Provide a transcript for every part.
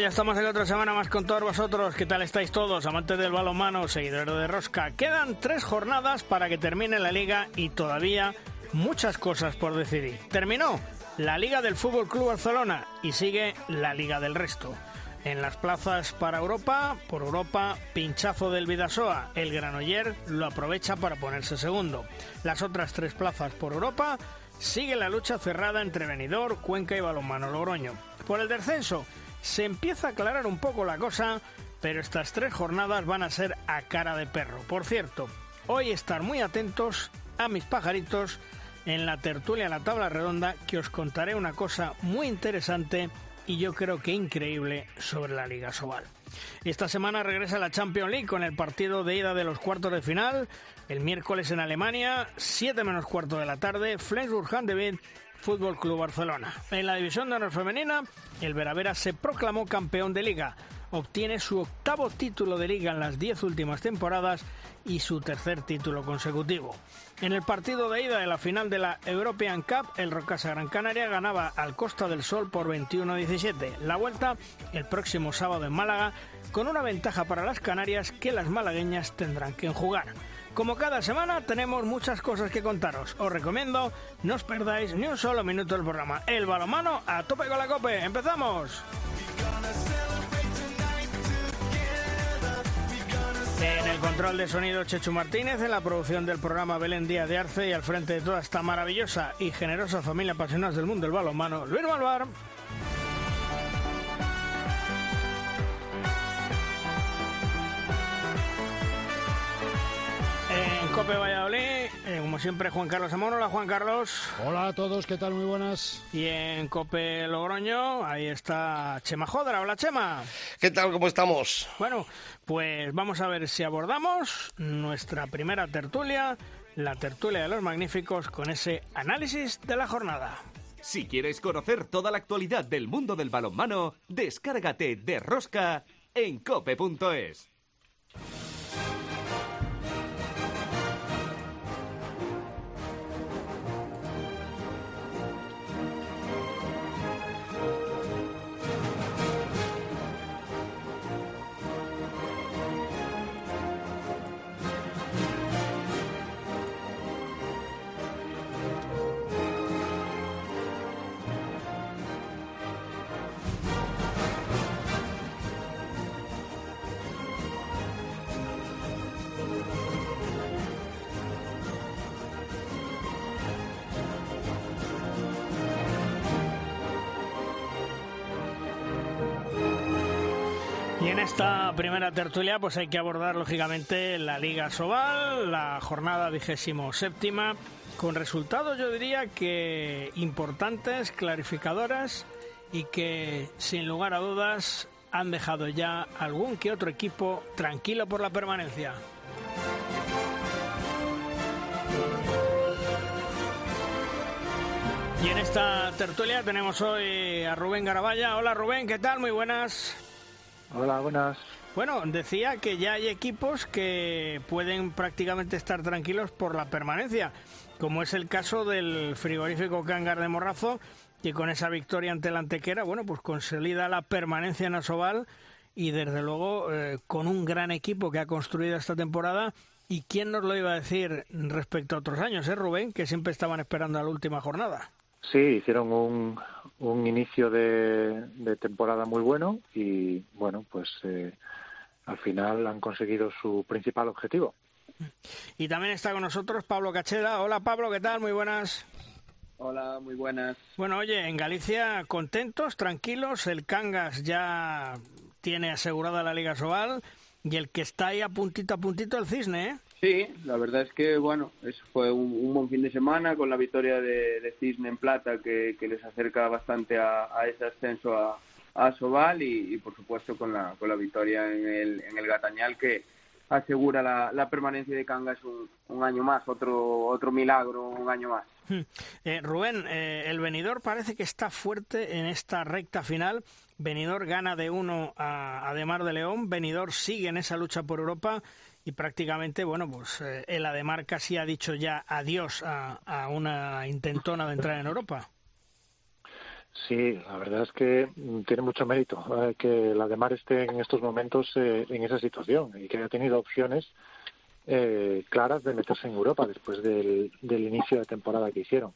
Ya estamos en otra semana más con todos vosotros. ¿Qué tal estáis todos, amantes del balonmano, seguidores de Rosca? Quedan tres jornadas para que termine la liga y todavía muchas cosas por decidir. Terminó la Liga del Fútbol Club Barcelona y sigue la Liga del Resto. En las plazas para Europa, por Europa, pinchazo del Vidasoa. El Granoller lo aprovecha para ponerse segundo. Las otras tres plazas por Europa sigue la lucha cerrada entre Benidorm, Cuenca y Balonmano Logroño. Por el descenso, se empieza a aclarar un poco la cosa, pero estas tres jornadas van a ser a cara de perro. Por cierto, hoy estar muy atentos a mis pajaritos en la tertulia La Tabla Redonda, que os contaré una cosa muy interesante y yo creo que increíble sobre la Liga Sobal. Esta semana regresa la Champions League con el partido de ida de los cuartos de final. El miércoles en Alemania, 7 menos cuarto de la tarde, Flensburg Handewitt Fútbol Club Barcelona. En la división de honor femenina, el Veravera se proclamó campeón de liga. Obtiene su octavo título de liga en las diez últimas temporadas y su tercer título consecutivo. En el partido de ida de la final de la European Cup, el Rocasa Gran Canaria ganaba al Costa del Sol por 21 17. La vuelta el próximo sábado en Málaga, con una ventaja para las Canarias que las malagueñas tendrán que jugar. Como cada semana tenemos muchas cosas que contaros. Os recomiendo no os perdáis ni un solo minuto del programa. El balomano a tope con la cope. ¡Empezamos! En el control de sonido Chechu Martínez, en la producción del programa Belén Díaz de Arce y al frente de toda esta maravillosa y generosa familia apasionada del mundo del balonmano, Luis Malvar. Cope Valladolid, eh, como siempre Juan Carlos Amón. Hola Juan Carlos. Hola a todos, ¿qué tal? Muy buenas. Y en Cope Logroño, ahí está Chema Jodra. Hola Chema. ¿Qué tal? ¿Cómo estamos? Bueno, pues vamos a ver si abordamos nuestra primera tertulia, la tertulia de los magníficos, con ese análisis de la jornada. Si quieres conocer toda la actualidad del mundo del balonmano, descárgate de Rosca en cope.es. esta primera tertulia pues hay que abordar lógicamente la Liga Sobal, la jornada vigésimo séptima, con resultados yo diría que importantes, clarificadoras y que sin lugar a dudas han dejado ya algún que otro equipo tranquilo por la permanencia. Y en esta tertulia tenemos hoy a Rubén Garabaya. Hola Rubén, ¿qué tal? Muy buenas. Hola, buenas. Bueno, decía que ya hay equipos que pueden prácticamente estar tranquilos por la permanencia, como es el caso del frigorífico Cangar de Morrazo, que con esa victoria ante la Antequera, bueno, pues consolida la permanencia en Asobal y desde luego eh, con un gran equipo que ha construido esta temporada. ¿Y quién nos lo iba a decir respecto a otros años, eh, Rubén? Que siempre estaban esperando a la última jornada. Sí, hicieron un, un inicio de, temporada muy bueno y bueno, pues eh, al final han conseguido su principal objetivo. Y también está con nosotros Pablo Cacheda. Hola Pablo, ¿qué tal? Muy buenas. Hola, muy buenas. Bueno, oye, en Galicia contentos, tranquilos, el Cangas ya tiene asegurada la Liga Sobal y el que está ahí a puntito a puntito el Cisne, ¿eh? Sí, la verdad es que, bueno, eso fue un, buen fin de semana con la victoria de, Cisne en Plata que, les acerca bastante a, ese ascenso a, a Sobal y, por supuesto con la, con la victoria en el, en el Gatañal que, asegura la, permanencia de Cangas un, un, año más, otro, otro milagro, un año más. Hmm. Eh, Rubén, eh, el venidor parece que está fuerte en esta recta final. Venidor gana de uno a, a Demar de León. Venidor sigue en esa lucha por Europa y prácticamente, bueno, pues eh, el Ademar casi ha dicho ya adiós a, a una intentona de entrar en Europa. Sí, la verdad es que tiene mucho mérito eh, que la de Mar esté en estos momentos eh, en esa situación y que haya tenido opciones eh, claras de meterse en Europa después del, inicio de temporada que hicieron.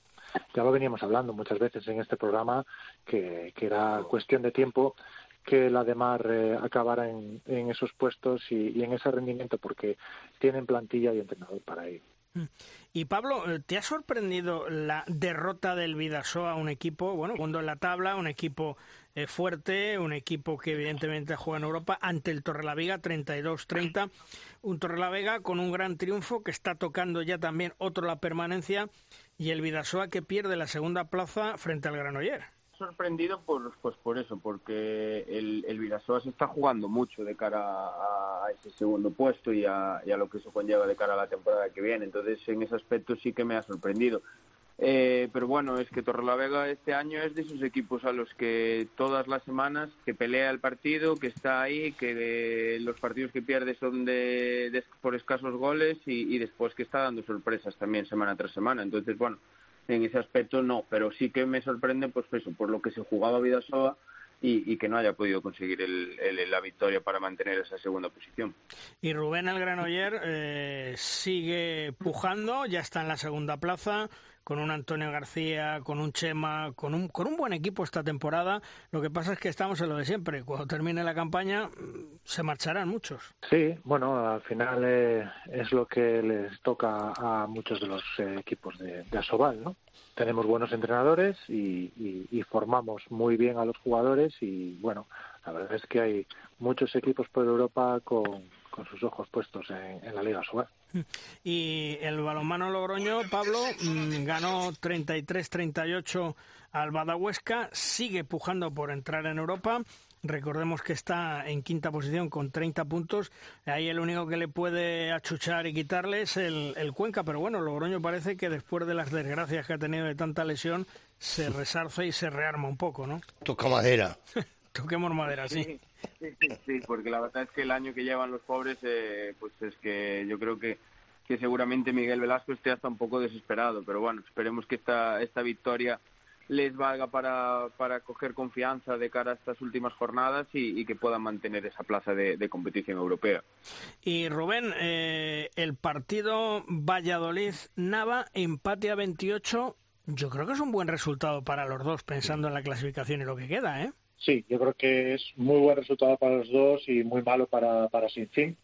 Ya lo veníamos hablando muchas veces en este programa que, era cuestión de tiempo que la de Mar acabara en, esos puestos y, en ese rendimiento porque tienen plantilla y entrenador para ello. Y Pablo, eh, ¿te ha sorprendido la derrota del Vidasoa, un equipo, bueno, segundo en la tabla, un equipo eh, fuerte, un equipo que evidentemente juega en Europa, ante el Torrelavega 32-30, un Torrelavega con un gran triunfo que está tocando ya también otro la permanencia y el Vidasoa que pierde la segunda plaza frente al Granoller sorprendido por pues por eso porque el, el se está jugando mucho de cara a, ese segundo puesto y a, lo que eso conlleva de cara a la temporada que viene. Entonces en ese aspecto sí que me ha sorprendido. Eh, pero bueno es que Torrelavega este año es de esos equipos a los que todas las semanas que pelea el partido que está ahí que los partidos que pierde son de, por escasos goles y, y después que está dando sorpresas también semana tras semana. Entonces bueno en ese aspecto no, pero sí que me sorprende pues eso, por lo que se jugaba Vidasoa y, y que no haya podido conseguir el, la victoria para mantener esa segunda posición. Y Rubén el Granoller eh, sigue pujando, ya está en la segunda plaza, con un Antonio García, con un Chema, con un, con un buen equipo esta temporada. Lo que pasa es que estamos en lo de siempre. Cuando termine la campaña, mm, se marcharán muchos. Sí, bueno, al final eh, es lo que les toca a muchos de los eh, equipos de, de, Asobal, ¿no? Tenemos buenos entrenadores y, y formamos muy bien a los jugadores y, bueno, la verdad es que hay muchos equipos por Europa con con sus ojos puestos en, la Liga Suárez. Y el balonmano Logroño, Pablo, mm, ganó 33-38 al Badahuesca, sigue pujando por entrar en Europa. Recordemos que está en quinta posición con 30 puntos. Ahí el único que le puede achuchar y quitarle es el, el, Cuenca. Pero bueno, Logroño parece que después de las desgracias que ha tenido de tanta lesión, se resarce y se rearma un poco, ¿no? Toca madera. Toquemos madera, sí. Sí, sí, porque la verdad es que el año que llevan los pobres, eh, pues es que yo creo que, que seguramente Miguel Velasco esté hasta un poco desesperado, pero bueno, esperemos que esta, esta victoria les valga para, para coger confianza de cara a estas últimas jornadas y, que puedan mantener esa plaza de, competición europea. Y Rubén, eh, el partido Valladolid-Nava, empate a 28, yo creo que es un buen resultado para los dos, pensando en la clasificación y lo que queda, ¿eh? Sí, yo creo que es muy buen resultado para los dos y muy malo para, para Sinfín.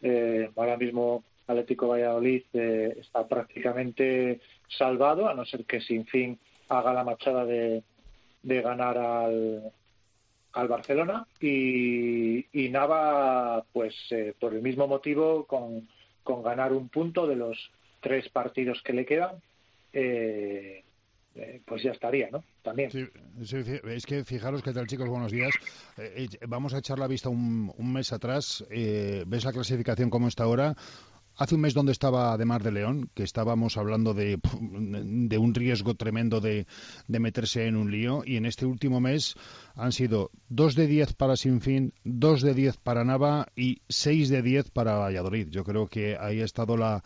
Eh, ahora mismo Atlético Valladolid eh, está prácticamente salvado, a no ser que Sinfín haga la machada de, de ganar al, al Barcelona y, y Nava, pues eh, por el mismo motivo, con, con ganar un punto de los tres partidos que le quedan, eh, pues ya estaría, ¿no? También. es que fijaros qué tal, chicos, buenos días. Eh, eh, vamos a echar la vista un, un mes atrás. ¿Ves la clasificación como está ahora? Hace un mes donde estaba de Mar de León, que estábamos hablando de, un riesgo tremendo de, de, meterse en un lío, y en este último mes han sido 2 de 10 para Sinfín, 2 de 10 para Nava y 6 de 10 para Valladolid. Yo creo que ahí ha estado la,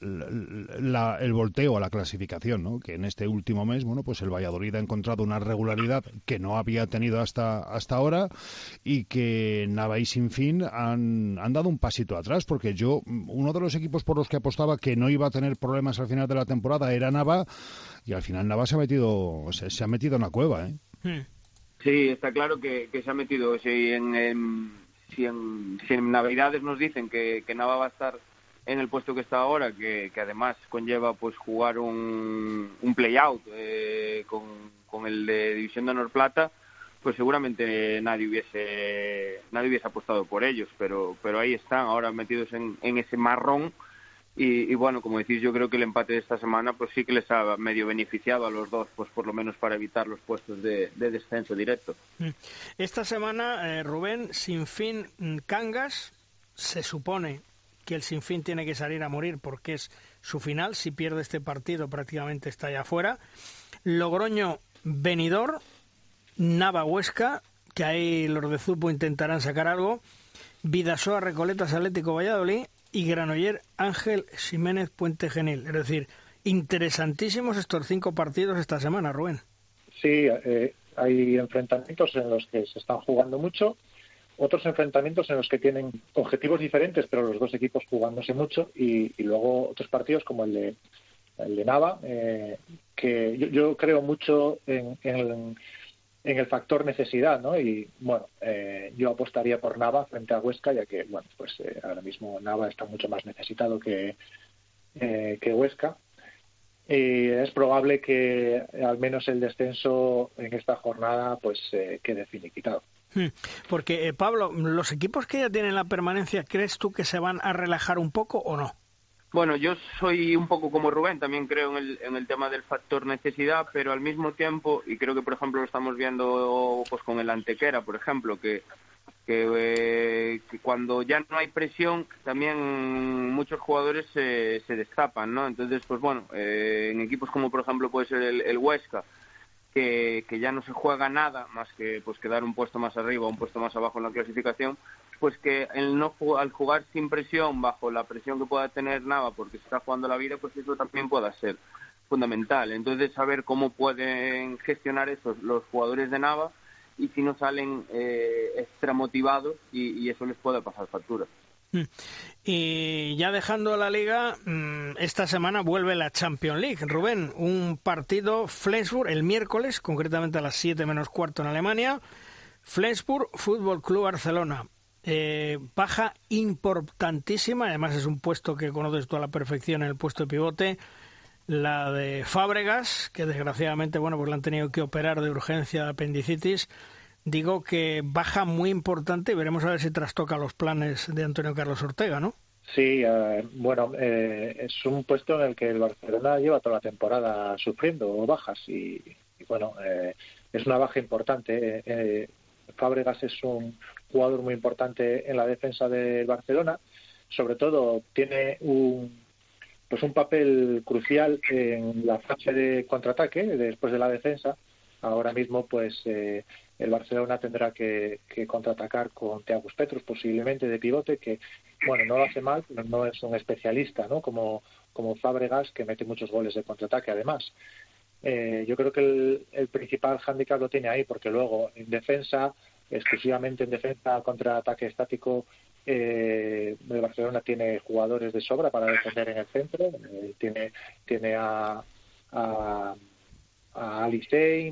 la, el volteo a la clasificación, ¿no? que en este último mes, bueno, pues el Valladolid ha encontrado una regularidad que no había tenido hasta, hasta ahora y que Nava y Sinfín han, han dado un pasito atrás, porque yo, uno de los equipos por los que apostaba que no iba a tener problemas al final de la temporada era Nava y al final Nava se ha metido, se, se ha metido en la cueva, ¿eh? Hmm. Sí, está claro que, se ha metido. Si en, si en, Navidades nos dicen que, que, Nava va a estar en el puesto que está ahora, que, además conlleva pues jugar un, un play-out eh, con, con, el de División de Honor Plata, pues seguramente nadie hubiese nadie hubiese apostado por ellos, pero pero ahí están, ahora metidos en, en ese marrón y, bueno, como decís, yo creo que el empate de esta semana pues sí que les ha medio beneficiado a los dos, pues por lo menos para evitar los puestos de, descenso directo. Mm. Esta semana, eh, Rubén, sin fin Cangas, se supone que el Sinfín tiene que salir a morir porque es su final. Si pierde este partido, prácticamente está ya afuera. Logroño, Benidor, Nava, Huesca, que ahí los de Zupo intentarán sacar algo. Vidasoa, Recoletas, Atlético Valladolid y Granoller, Ángel Jiménez, Puente Genil. Es decir, interesantísimos estos cinco partidos esta semana, Rubén. Sí, eh, hay enfrentamientos en los que se están jugando mucho, otros enfrentamientos en los que tienen objetivos diferentes, pero los dos equipos jugándose mucho, y, luego otros partidos como el de, el Nava, eh, que yo, creo mucho en, en, el, factor necesidad, ¿no? Y bueno, eh, yo apostaría por Nava frente a Huesca, ya que, bueno, pues ahora mismo Nava está mucho más necesitado que, que Huesca y es probable que al menos el descenso en esta jornada pues eh, quede finiquitado. Hmm. Porque, eh, Pablo, ¿los equipos que ya tienen la permanencia, crees tú que se van a relajar un poco o no? Bueno, yo soy un poco como Rubén, también creo en el, en el tema del factor necesidad, pero al mismo tiempo, y creo que por ejemplo lo estamos viendo pues con el Antequera, por ejemplo, que eh, que, cuando ya no hay presión también muchos jugadores se, se destapan, ¿no? Entonces, pues bueno, eh, en equipos como por ejemplo puede ser el, Huesca, que, que, ya no se juega nada más que pues quedar un puesto más arriba o un puesto más abajo en la clasificación, pues que el no al jugar sin presión, bajo la presión que pueda tener Nava porque se está jugando la vida, pues eso también pueda ser fundamental. Entonces, saber cómo pueden gestionar eso los jugadores de Nava y si no salen eh, extra motivados y, eso les puede pasar factura. Mm. Y ya dejando la liga, mm, esta semana vuelve la Champions League. Rubén, un partido Flensburg el miércoles, concretamente a las 7 menos cuarto en Alemania. Flensburg, Fútbol Club Barcelona. Eh, baja importantísima, además es un puesto que conoces tú a la perfección, el puesto de pivote la de Fábregas, que desgraciadamente, bueno, pues la han tenido que operar de urgencia de apendicitis. Digo que baja muy importante veremos a ver si trastoca los planes de Antonio Carlos Ortega, ¿no? Sí, eh, bueno, eh, es un puesto en el que el Barcelona lleva toda la temporada sufriendo bajas y, bueno, eh, es una baja importante. Fábregas es un jugador muy importante en la defensa del Barcelona, sobre todo tiene un pues un papel crucial en la fase de contraataque después de la defensa. Ahora mismo, pues eh, el Barcelona tendrá que, contraatacar con Teagus Petrus, posiblemente de pivote, que bueno, no lo hace mal, pero no es un especialista, ¿no? Como, como Fábregas, que mete muchos goles de contraataque, además. Eh, yo creo que el, el principal hándicap lo tiene ahí, porque luego en defensa, exclusivamente en defensa contra ataque estático, eh, el Barcelona tiene jugadores de sobra para defender en el centro. Eh, tiene tiene a, a, a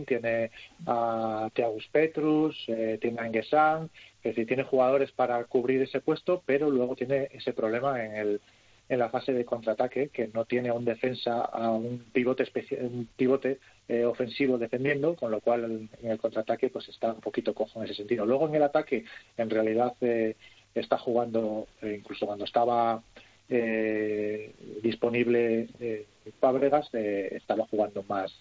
tiene a Thiagus Petrus, eh, tiene a Engesan, es decir, tiene jugadores para cubrir ese puesto, pero luego tiene ese problema en el en la fase de contraataque que no tiene a un defensa a un pivote un pivote eh, ofensivo defendiendo con lo cual en el contraataque pues está un poquito cojo en ese sentido. Luego en el ataque en realidad eh, está jugando, eh, incluso cuando estaba eh, disponible eh, Fábregas, eh, estaba jugando más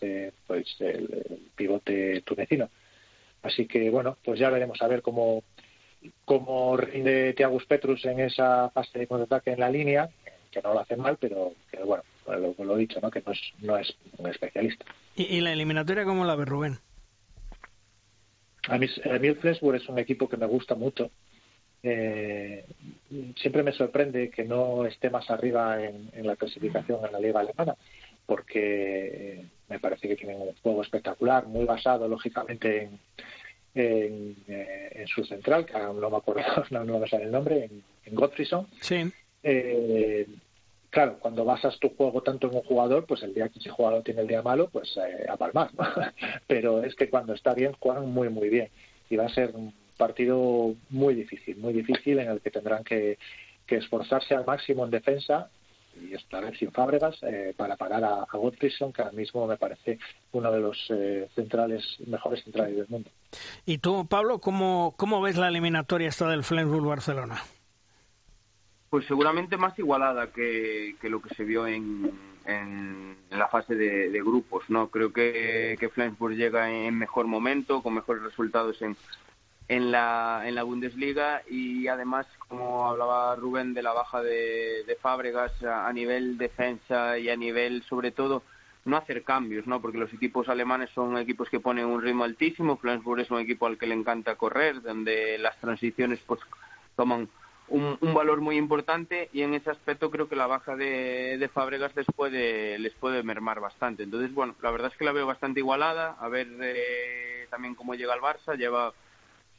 pues el, pivote tunecino. Así que bueno, pues ya veremos a ver cómo, cómo rinde Tiagus Petrus en esa fase de contraataque en la línea, que no lo hace mal, pero que bueno, lo, lo he dicho, ¿no? que no es, no es un especialista. ¿Y, la eliminatoria cómo la ve Rubén? A mí, a mí el Flensburg es un equipo que me gusta mucho eh, siempre me sorprende que no esté más arriba en, la clasificación en la liga alemana, porque me parece que tienen un juego espectacular, muy basado lógicamente en, eh, su central, que no me acuerdo, no, me sale el nombre, en, en Sí. Eh, claro, cuando basas tu juego tanto en un jugador, pues el día que ese jugador tiene el día malo, pues eh, a palmar. Pero es que cuando está bien, juegan muy, muy bien. Y va a ser partido muy difícil, muy difícil en el que tendrán que, esforzarse al máximo en defensa y esta vez sin Fábregas eh, para parar a, a que ahora mismo me parece uno de los eh, centrales mejores centrales del mundo. ¿Y tú, Pablo, cómo, cómo ves la eliminatoria esta del Flensburg-Barcelona? Pues seguramente más igualada que, lo que se vio en, en la fase de, grupos, ¿no? Creo que, que Flensburg llega en mejor momento, con mejores resultados en, en la, en la Bundesliga y además, como hablaba Rubén, de la baja de, Fábregas a, nivel defensa y a nivel, sobre todo, no hacer cambios, ¿no? Porque los equipos alemanes son equipos que ponen un ritmo altísimo, Flensburg es un equipo al que le encanta correr, donde las transiciones pues toman un, valor muy importante y en ese aspecto creo que la baja de, de Fábregas les puede, les puede mermar bastante. Entonces, bueno, la verdad es que la veo bastante igualada, a ver eh, también cómo llega el Barça, lleva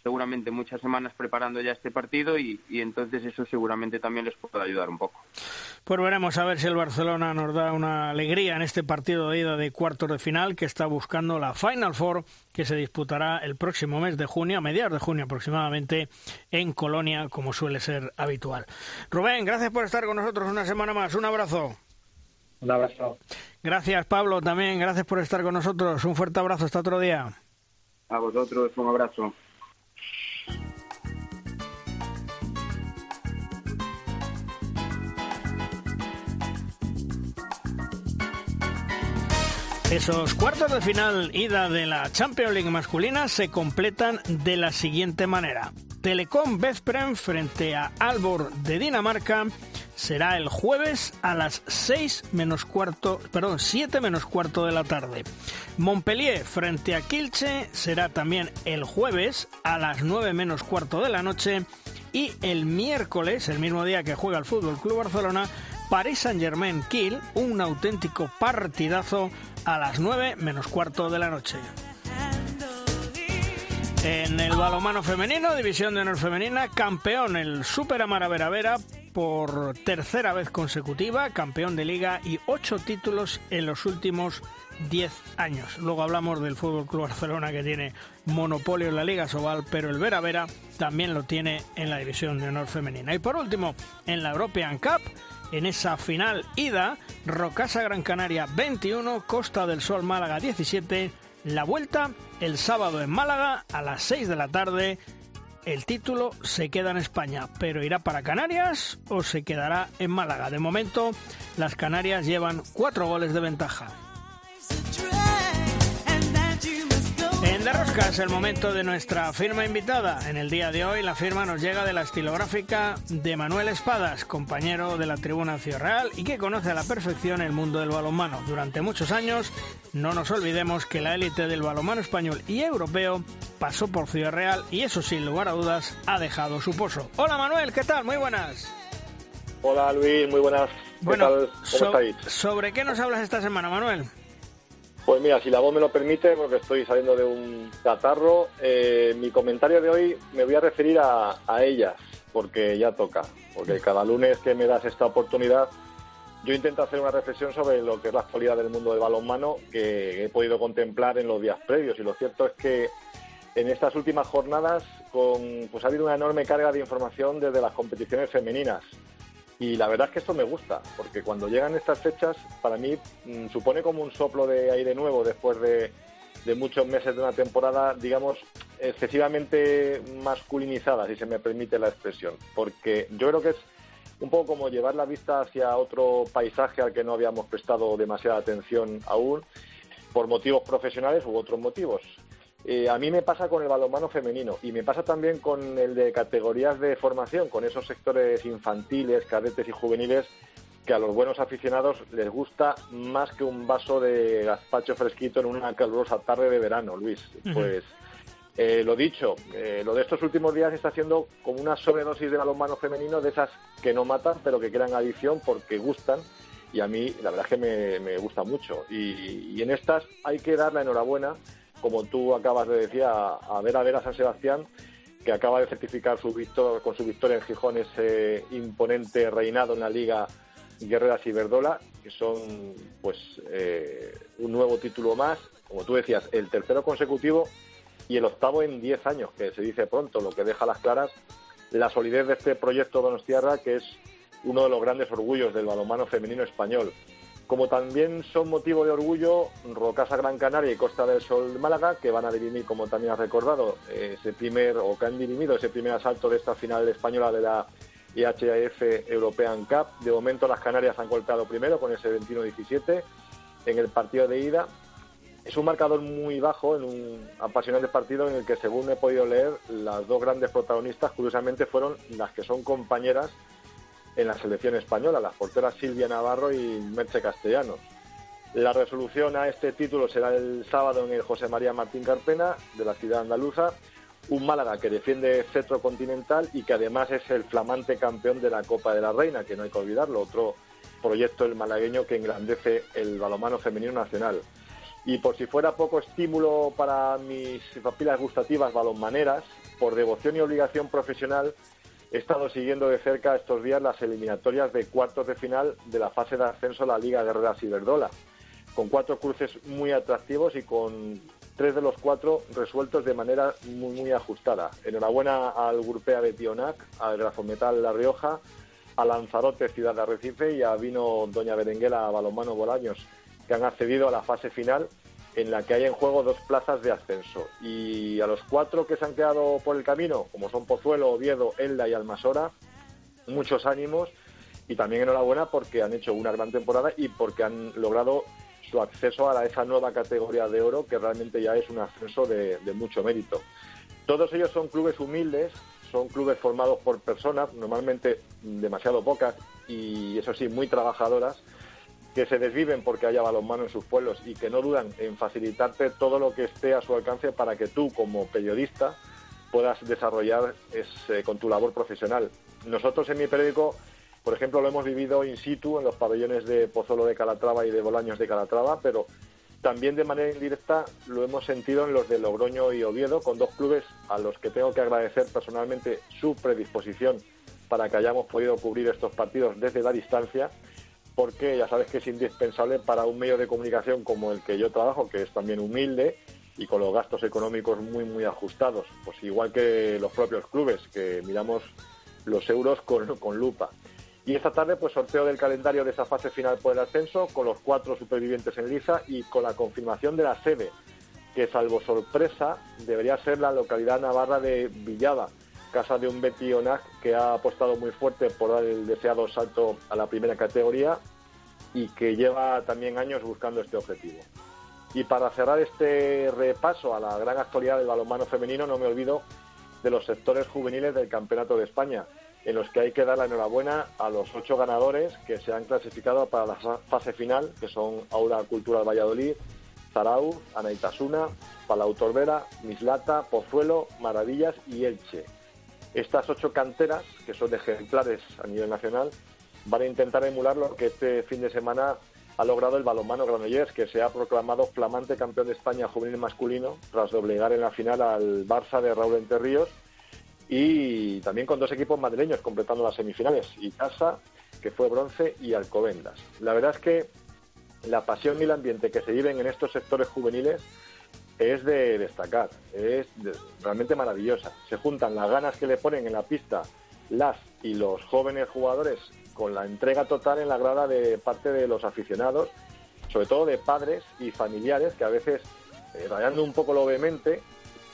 seguramente muchas semanas preparando ya este partido y, entonces eso seguramente también les puede ayudar un poco. Pues veremos a ver si el Barcelona nos da una alegría en este partido de ida de cuartos de final que está buscando la Final Four que se disputará el próximo mes de junio, a mediados de junio aproximadamente, en Colonia, como suele ser habitual. Rubén, gracias por estar con nosotros una semana más. Un abrazo. Un abrazo. Gracias, Pablo, también. Gracias por estar con nosotros. Un fuerte abrazo. Hasta otro día. A vosotros, un abrazo. Esos cuartos de final ida de la Champions League masculina se completan de la siguiente manera. Telecom Veszprem frente a Albor de Dinamarca será el jueves a las 6 menos cuarto, perdón, 7 menos cuarto de la tarde. Montpellier frente a Kilche será también el jueves a las 9 menos cuarto de la noche y el miércoles, el mismo día que juega el Fútbol Club Barcelona, Paris Saint-Germain Kiel, un auténtico partidazo a las 9 menos cuarto de la noche. En el balomano femenino, división de honor femenina, campeón el Super Amara Vera por tercera vez consecutiva, campeón de liga y ocho títulos en los últimos 10 años. Luego hablamos del Fútbol Club Barcelona que tiene monopolio en la Liga Sobal, pero el Vera Vera también lo tiene en la división de honor femenina. Y por último, en la European Cup, en esa final ida, Rocasa Gran Canaria 21, Costa del Sol Málaga 17, la vuelta el sábado en Málaga a las 6 de la tarde. El título se queda en España, pero irá para Canarias o se quedará en Málaga. De momento, las Canarias llevan cuatro goles de ventaja. Rosca es el momento de nuestra firma invitada. En el día de hoy la firma nos llega de la estilográfica de Manuel Espadas, compañero de la Tribuna Ciudad Real y que conoce a la perfección el mundo del balonmano. Durante muchos años, no nos olvidemos que la élite del balonmano español y europeo pasó por Ciudad Real y eso sin lugar a dudas ha dejado su pozo. Hola Manuel, ¿qué tal? Muy buenas. Hola Luis, muy buenas. ¿Qué bueno, tal? ¿Cómo estáis? ¿Sobre qué nos hablas esta semana, Manuel? Pues mira, si la voz me lo permite, porque estoy saliendo de un catarro, eh, mi comentario de hoy me voy a referir a, ellas, porque ya toca, porque cada lunes que me das esta oportunidad, yo intento hacer una reflexión sobre lo que es la actualidad del mundo del balonmano que he podido contemplar en los días previos. Y lo cierto es que en estas últimas jornadas con, pues ha habido una enorme carga de información desde las competiciones femeninas. Y la verdad es que esto me gusta, porque cuando llegan estas fechas, para mí mm, supone como un soplo de aire nuevo después de, muchos meses de una temporada, digamos, excesivamente masculinizada, si se me permite la expresión. Porque yo creo que es un poco como llevar la vista hacia otro paisaje al que no habíamos prestado demasiada atención aún, por motivos profesionales u otros motivos. Eh, a mí me pasa con el balonmano femenino y me pasa también con el de categorías de formación, con esos sectores infantiles, cadetes y juveniles que a los buenos aficionados les gusta más que un vaso de gazpacho fresquito en una calurosa tarde de verano, Luis. Pues eh, lo dicho, eh, lo de estos últimos días está haciendo como una sobredosis de balonmano femenino de esas que no matan pero que crean adicción porque gustan y a mí la verdad es que me, gusta mucho. y en estas hay que dar la enhorabuena como tú acabas de decir, a, ver a ver a San Sebastián, que acaba de certificar su victor, con su victoria en Gijón ese imponente reinado en la Liga Guerreras y Verdola, que son pues eh, un nuevo título más, como tú decías, el tercero consecutivo y el octavo en diez años, que se dice pronto, lo que deja las claras la solidez de este proyecto Donostiarra, que es uno de los grandes orgullos del balonmano femenino español como también son motivo de orgullo Rocasa Gran Canaria y Costa del Sol Málaga, que van a dirimir, como también has recordado, ese primer, o que han dirimido ese primer asalto de esta final española de la IHF European Cup. De momento las Canarias han golpeado primero con ese 21-17 en el partido de ida. es un marcador muy bajo en un apasionante partido en el que, según he podido leer, las dos grandes protagonistas, curiosamente, fueron las que son compañeras en la selección española, las porteras Silvia Navarro y Merche Castellanos. La resolución a este título será el sábado en el José María Martín Carpena de la ciudad andaluza, un Málaga que defiende centro continental y que además es el flamante campeón de la Copa de la Reina, que no hay que olvidarlo, otro proyecto el malagueño que engrandece el balomano femenino nacional. Y por si fuera poco estímulo para mis papilas gustativas balonmaneras, por devoción y obligación profesional, he estado siguiendo de cerca estos días las eliminatorias de cuartos de final de la fase de ascenso a la Liga Guerrera Ciberdola, con cuatro cruces muy atractivos y con tres de los cuatro resueltos de manera muy, muy ajustada. Enhorabuena al Grupea de Tionac, al Grafometal La Rioja, a Lanzarote Ciudad de Arrecife y a Vino Doña Berenguela Balomano Bolaños que han accedido a la fase final en la que hay en juego dos plazas de ascenso. Y a los cuatro que se han quedado por el camino, como son Pozuelo, Oviedo, Elda y Almasora, muchos ánimos y también enhorabuena porque han hecho una gran temporada y porque han logrado su acceso a esa nueva categoría de oro que realmente ya es un ascenso de, de mucho mérito. Todos ellos son clubes humildes, son clubes formados por personas, normalmente demasiado pocas y eso sí, muy trabajadoras, que se desviven porque haya balonmano en sus pueblos y que no dudan en facilitarte todo lo que esté a su alcance para que tú, como periodista, puedas desarrollar ese, con tu labor profesional. Nosotros en mi periódico, por ejemplo, lo hemos vivido in situ en los pabellones de Pozolo de Calatrava y de Bolaños de Calatrava, pero también de manera indirecta lo hemos sentido en los de Logroño y Oviedo, con dos clubes a los que tengo que agradecer personalmente su predisposición para que hayamos podido cubrir estos partidos desde la distancia porque ya sabes que es indispensable para un medio de comunicación como el que yo trabajo, que es también humilde y con los gastos económicos muy, muy ajustados, pues igual que los propios clubes, que miramos los euros con, con lupa. Y esta tarde, pues sorteo del calendario de esa fase final por el ascenso, con los cuatro supervivientes en liza y con la confirmación de la sede, que salvo sorpresa, debería ser la localidad navarra de Villada, casa de un Betty Onac que ha apostado muy fuerte por dar el deseado salto a la primera categoría y que lleva también años buscando este objetivo. Y para cerrar este repaso a la gran actualidad del balonmano femenino, no me olvido de los sectores juveniles del Campeonato de España, en los que hay que dar la enhorabuena a los ocho ganadores que se han clasificado para la fase final, que son Aura Cultural Valladolid, Zarau, Anaitasuna, Palau Torbera, Mislata, Pozuelo, Maravillas y Elche. Estas ocho canteras, que son ejemplares a nivel nacional, van a intentar emular lo que este fin de semana ha logrado el balonmano Granollers, que se ha proclamado flamante campeón de España juvenil masculino tras doblegar en la final al Barça de Raúl Enterríos y también con dos equipos madrileños completando las semifinales, Casa, que fue bronce, y Alcobendas. La verdad es que la pasión y el ambiente que se viven en estos sectores juveniles es de destacar, es realmente maravillosa. Se juntan las ganas que le ponen en la pista las y los jóvenes jugadores con la entrega total en la grada de parte de los aficionados, sobre todo de padres y familiares que a veces, eh, rayando un poco lo vehemente,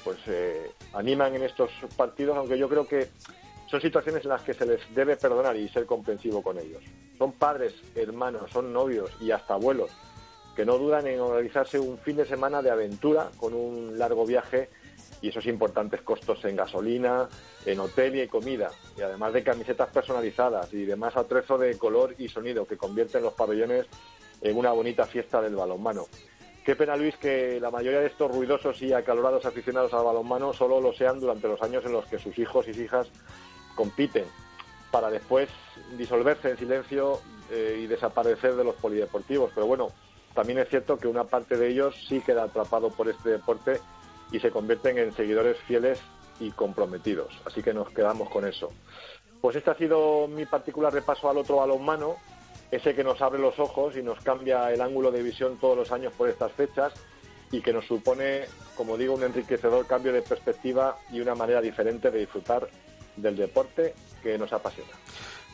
pues eh, animan en estos partidos, aunque yo creo que son situaciones en las que se les debe perdonar y ser comprensivo con ellos. Son padres, hermanos, son novios y hasta abuelos que no dudan en organizarse un fin de semana de aventura con un largo viaje y esos importantes costos en gasolina, en hotel y en comida, y además de camisetas personalizadas y demás atrezo de color y sonido que convierten los pabellones en una bonita fiesta del balonmano. Qué pena, Luis, que la mayoría de estos ruidosos y acalorados aficionados al balonmano solo lo sean durante los años en los que sus hijos y hijas compiten, para después disolverse en silencio eh, y desaparecer de los polideportivos. Pero bueno, también es cierto que una parte de ellos sí queda atrapado por este deporte y se convierten en seguidores fieles y comprometidos. Así que nos quedamos con eso. Pues este ha sido mi particular repaso al otro balonmano, ese que nos abre los ojos y nos cambia el ángulo de visión todos los años por estas fechas y que nos supone, como digo, un enriquecedor cambio de perspectiva y una manera diferente de disfrutar del deporte que nos apasiona.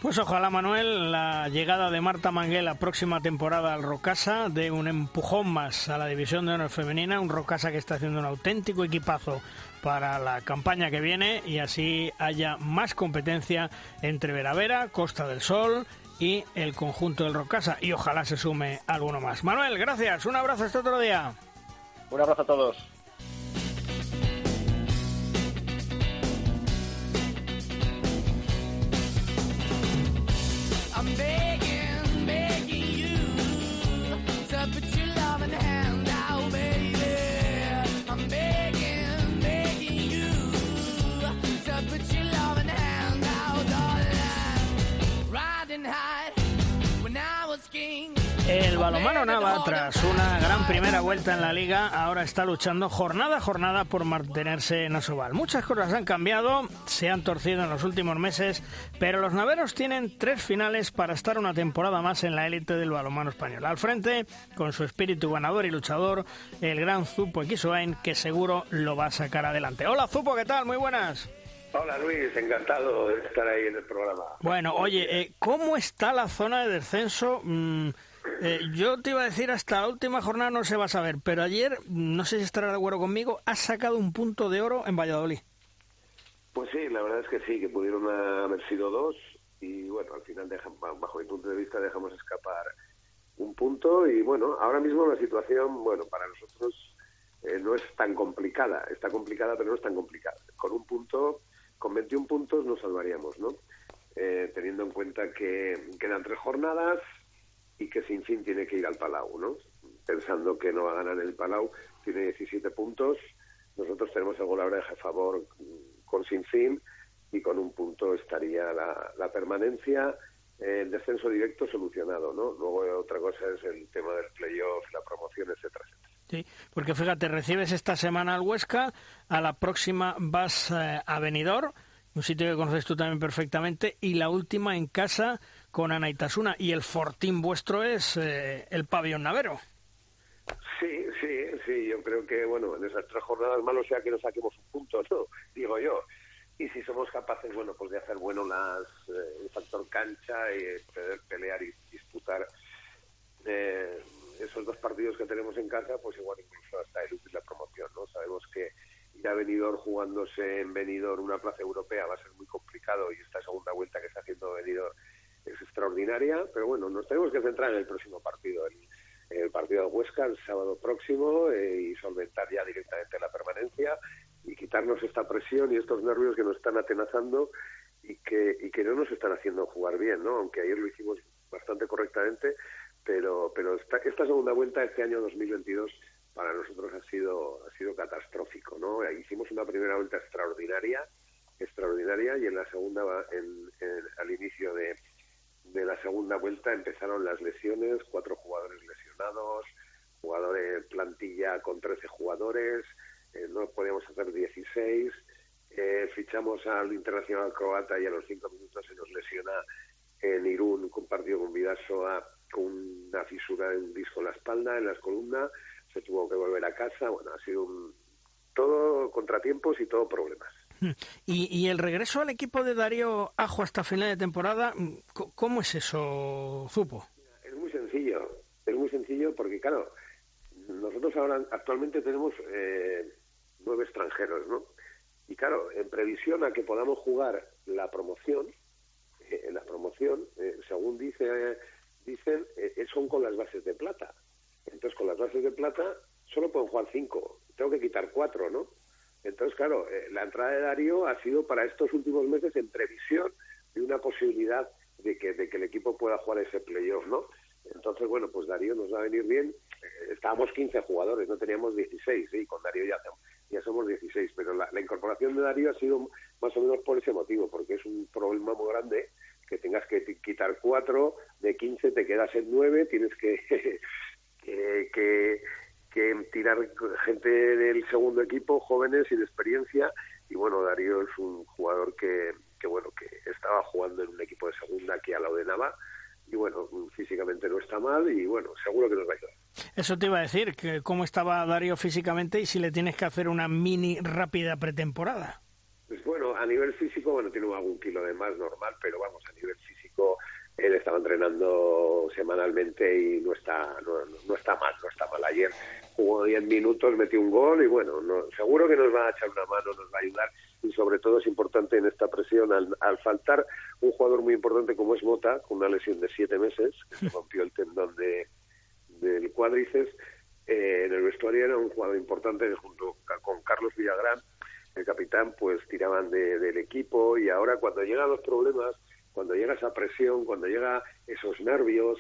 Pues ojalá, Manuel, la llegada de Marta Manguel la próxima temporada al Rocasa de un empujón más a la división de honor femenina, un Rocasa que está haciendo un auténtico equipazo para la campaña que viene y así haya más competencia entre Veravera, Costa del Sol y el conjunto del Rocasa y ojalá se sume alguno más. Manuel, gracias, un abrazo hasta otro día. Un abrazo a todos. El balomano Nava, tras una gran primera vuelta en la liga, ahora está luchando jornada a jornada por mantenerse en Asobal. Muchas cosas han cambiado, se han torcido en los últimos meses, pero los naveros tienen tres finales para estar una temporada más en la élite del balomano español. Al frente, con su espíritu ganador y luchador, el gran Zupo Equisoain, que seguro lo va a sacar adelante. Hola Zupo, ¿qué tal? Muy buenas. Hola Luis, encantado de estar ahí en el programa. Bueno, oye, eh, ¿cómo está la zona de descenso? Mm, eh, yo te iba a decir hasta la última jornada no se va a saber, pero ayer, no sé si estarás de acuerdo conmigo, has sacado un punto de oro en Valladolid. Pues sí, la verdad es que sí, que pudieron haber sido dos y bueno, al final, bajo mi punto de vista, dejamos escapar un punto y bueno, ahora mismo la situación, bueno, para nosotros eh, no es tan complicada, está complicada pero no es tan complicada. Con un punto con 21 puntos nos salvaríamos, ¿no? Eh, teniendo en cuenta que quedan tres jornadas y que Sin Fin tiene que ir al Palau, ¿no? Pensando que no va a ganar el Palau, tiene 17 puntos. Nosotros tenemos el gol a favor con Sin Fin y con un punto estaría la, permanencia, el descenso directo solucionado, ¿no? Luego otra cosa es el tema del playoff, la promoción, etcétera, etcétera. Sí, porque fíjate, recibes esta semana al Huesca, a la próxima vas eh, a Benidorm, un sitio que conoces tú también perfectamente, y la última en casa con Anaitasuna. Y el fortín vuestro es eh, el pabellón Navero. Sí, sí, sí, yo creo que, bueno, en esas tres jornadas malo sea que nos saquemos un punto, ¿no? Digo yo. Y si somos capaces, bueno, pues de hacer bueno las, eh, el factor cancha y poder pelear y disputar eh, esos dos partidos que tenemos en casa, pues igual incluso hasta eludir la promoción, ¿no? Sabemos que ir a Benidorm jugándose en Benidorm una plaza europea va a ser muy complicado y esta segunda vuelta que está haciendo Benidorm es extraordinaria, pero bueno, nos tenemos que centrar en el próximo partido, el partido de Huesca el sábado próximo eh, y solventar ya directamente la permanencia y quitarnos esta presión y estos nervios que nos están atenazando y que, y que no nos están haciendo jugar bien, ¿no? Aunque ayer lo hicimos bastante correctamente, pero, pero esta, esta segunda vuelta, este año 2022, para nosotros ha sido, ha sido catastrófico, ¿no? Hicimos una primera vuelta extraordinaria, extraordinaria, y en la segunda, en, al inicio de, de la segunda vuelta empezaron las lesiones, cuatro jugadores lesionados, jugadores plantilla con 13 jugadores, eh, no podíamos hacer 16, eh, fichamos al internacional croata y a los cinco minutos se nos lesiona en Irún, compartido con Vidasoa con una fisura de un disco en la espalda, en las columnas, se tuvo que volver a casa. Bueno, ha sido un, todo contratiempos y todo problemas. Hmm. ¿Y, ¿Y, el regreso al equipo de Darío Ajo hasta final de temporada, cómo es eso, Zupo? Es muy sencillo, es muy sencillo porque, claro, nosotros ahora actualmente tenemos eh, nueve extranjeros, ¿no? Y claro, en previsión a que podamos jugar la promoción, eh, la promoción, eh, según dice dicen, eh, son con las bases de plata. Entonces, con las bases de plata solo pueden jugar cinco. Tengo que quitar cuatro, ¿no? Entonces, claro, eh, la entrada de Darío ha sido para estos últimos meses en previsión de una posibilidad de que, de que el equipo pueda jugar ese playoff, ¿no? Entonces, bueno, pues Darío nos va a venir bien. Eh, estábamos 15 jugadores, no teníamos 16, y con Darío ya, ya somos 16, pero la, la, incorporación de Darío ha sido más o menos por ese motivo, porque es un problema muy grande que tengas que quitar cuatro, de 15 te quedas en nueve, tienes que, que, que, tirar gente del segundo equipo, jóvenes sin experiencia, y bueno, Darío es un jugador que, que bueno, que estaba jugando en un equipo de segunda aquí a la de Nava, y bueno, físicamente no está mal y bueno, seguro que nos va a ayudar. Eso te iba a decir, que cómo estaba Darío físicamente y si le tienes que hacer una mini rápida pretemporada. Pues bueno, a nivel físico, bueno, tiene algún kilo de más normal, pero vamos, a nivel físico, él estaba entrenando semanalmente y no está, no, está mal, no está mal. Ayer jugó 10 minutos, metió un gol y bueno, no, seguro que nos va a echar una mano, nos va a ayudar y sobre todo es importante en esta presión, al, al faltar un jugador muy importante como es Mota, con una lesión de siete meses, que se rompió el tendón de, del cuádriceps, eh, en el vestuario era un jugador importante junto con Carlos Villagrán, el capitán, pues tiraban del equipo y ahora cuando llegan los problemas, cuando llega esa presión, cuando llega esos nervios,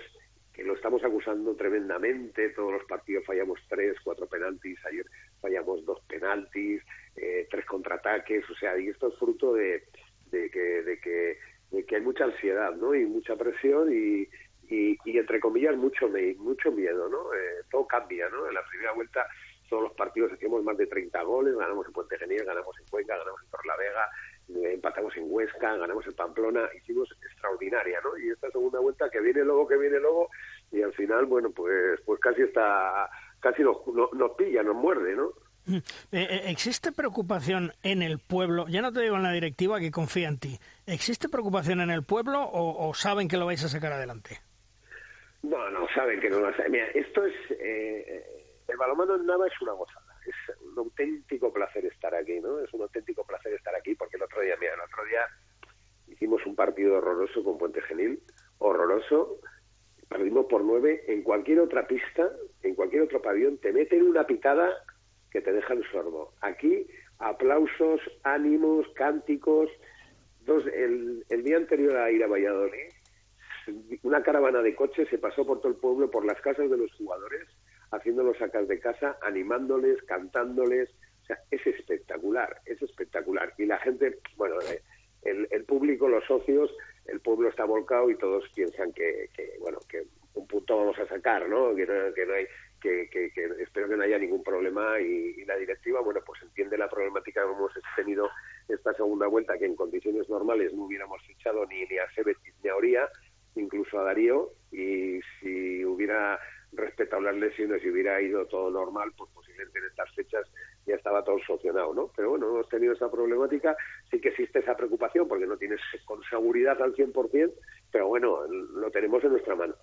que lo estamos acusando tremendamente, todos los partidos fallamos tres, cuatro penaltis, ayer fallamos dos penaltis, eh, tres contraataques, o sea, y esto es fruto de, de, que, de, que, de que hay mucha ansiedad, ¿no? Y mucha presión y, y, y entre comillas mucho mucho miedo, ¿no? Eh, todo cambia, ¿no? En la primera vuelta todos los partidos hacíamos más de 30 goles, ganamos en Puente Genil, ganamos en Cuenca, ganamos en Torlavega, eh, empatamos en Huesca, ganamos en Pamplona, hicimos extraordinaria, ¿no? Y esta segunda vuelta que viene luego, que viene luego, y al final, bueno, pues pues casi está, casi nos, nos pilla, nos muerde, ¿no? Mm. Eh, ¿Existe preocupación en el pueblo? Ya no te digo en la directiva que confía en ti. ¿Existe preocupación en el pueblo o, o saben que lo vais a sacar adelante? No, no, saben que no lo hacen. Mira, esto es... Eh, el balonmano en Nava es una gozada. Es un auténtico placer estar aquí, ¿no? Es un auténtico placer estar aquí porque el otro día, mira, el otro día hicimos un partido horroroso con Puente Genil, horroroso. Perdimos por nueve. En cualquier otra pista, en cualquier otro pabellón, te meten una pitada que te dejan sordo. Aquí, aplausos, ánimos, cánticos. Dos, el, el día anterior a ir a Valladolid, una caravana de coches se pasó por todo el pueblo, por las casas de los jugadores, haciéndolos sacar de casa, animándoles, cantándoles. O sea, es espectacular, es espectacular. Y la gente, bueno, eh, el, el público, los socios, el pueblo está volcado y todos piensan que, que bueno, que un punto vamos a sacar, ¿no? Que no, que no hay, que, que, que, espero que no haya ningún problema y, y, la directiva, bueno, pues entiende la problemática que hemos tenido esta segunda vuelta, que en condiciones normales no hubiéramos fichado ni, ni a Sebetis ni a Oría, incluso a Darío, y si hubiera respetado las lesiones y hubiera ido todo normal, pues posiblemente en estas fechas ya estaba todo solucionado, ¿no? Pero bueno, hemos tenido esa problemática, sí que existe esa preocupación porque no tienes con seguridad al 100%, pero bueno, lo tenemos en nuestra mano.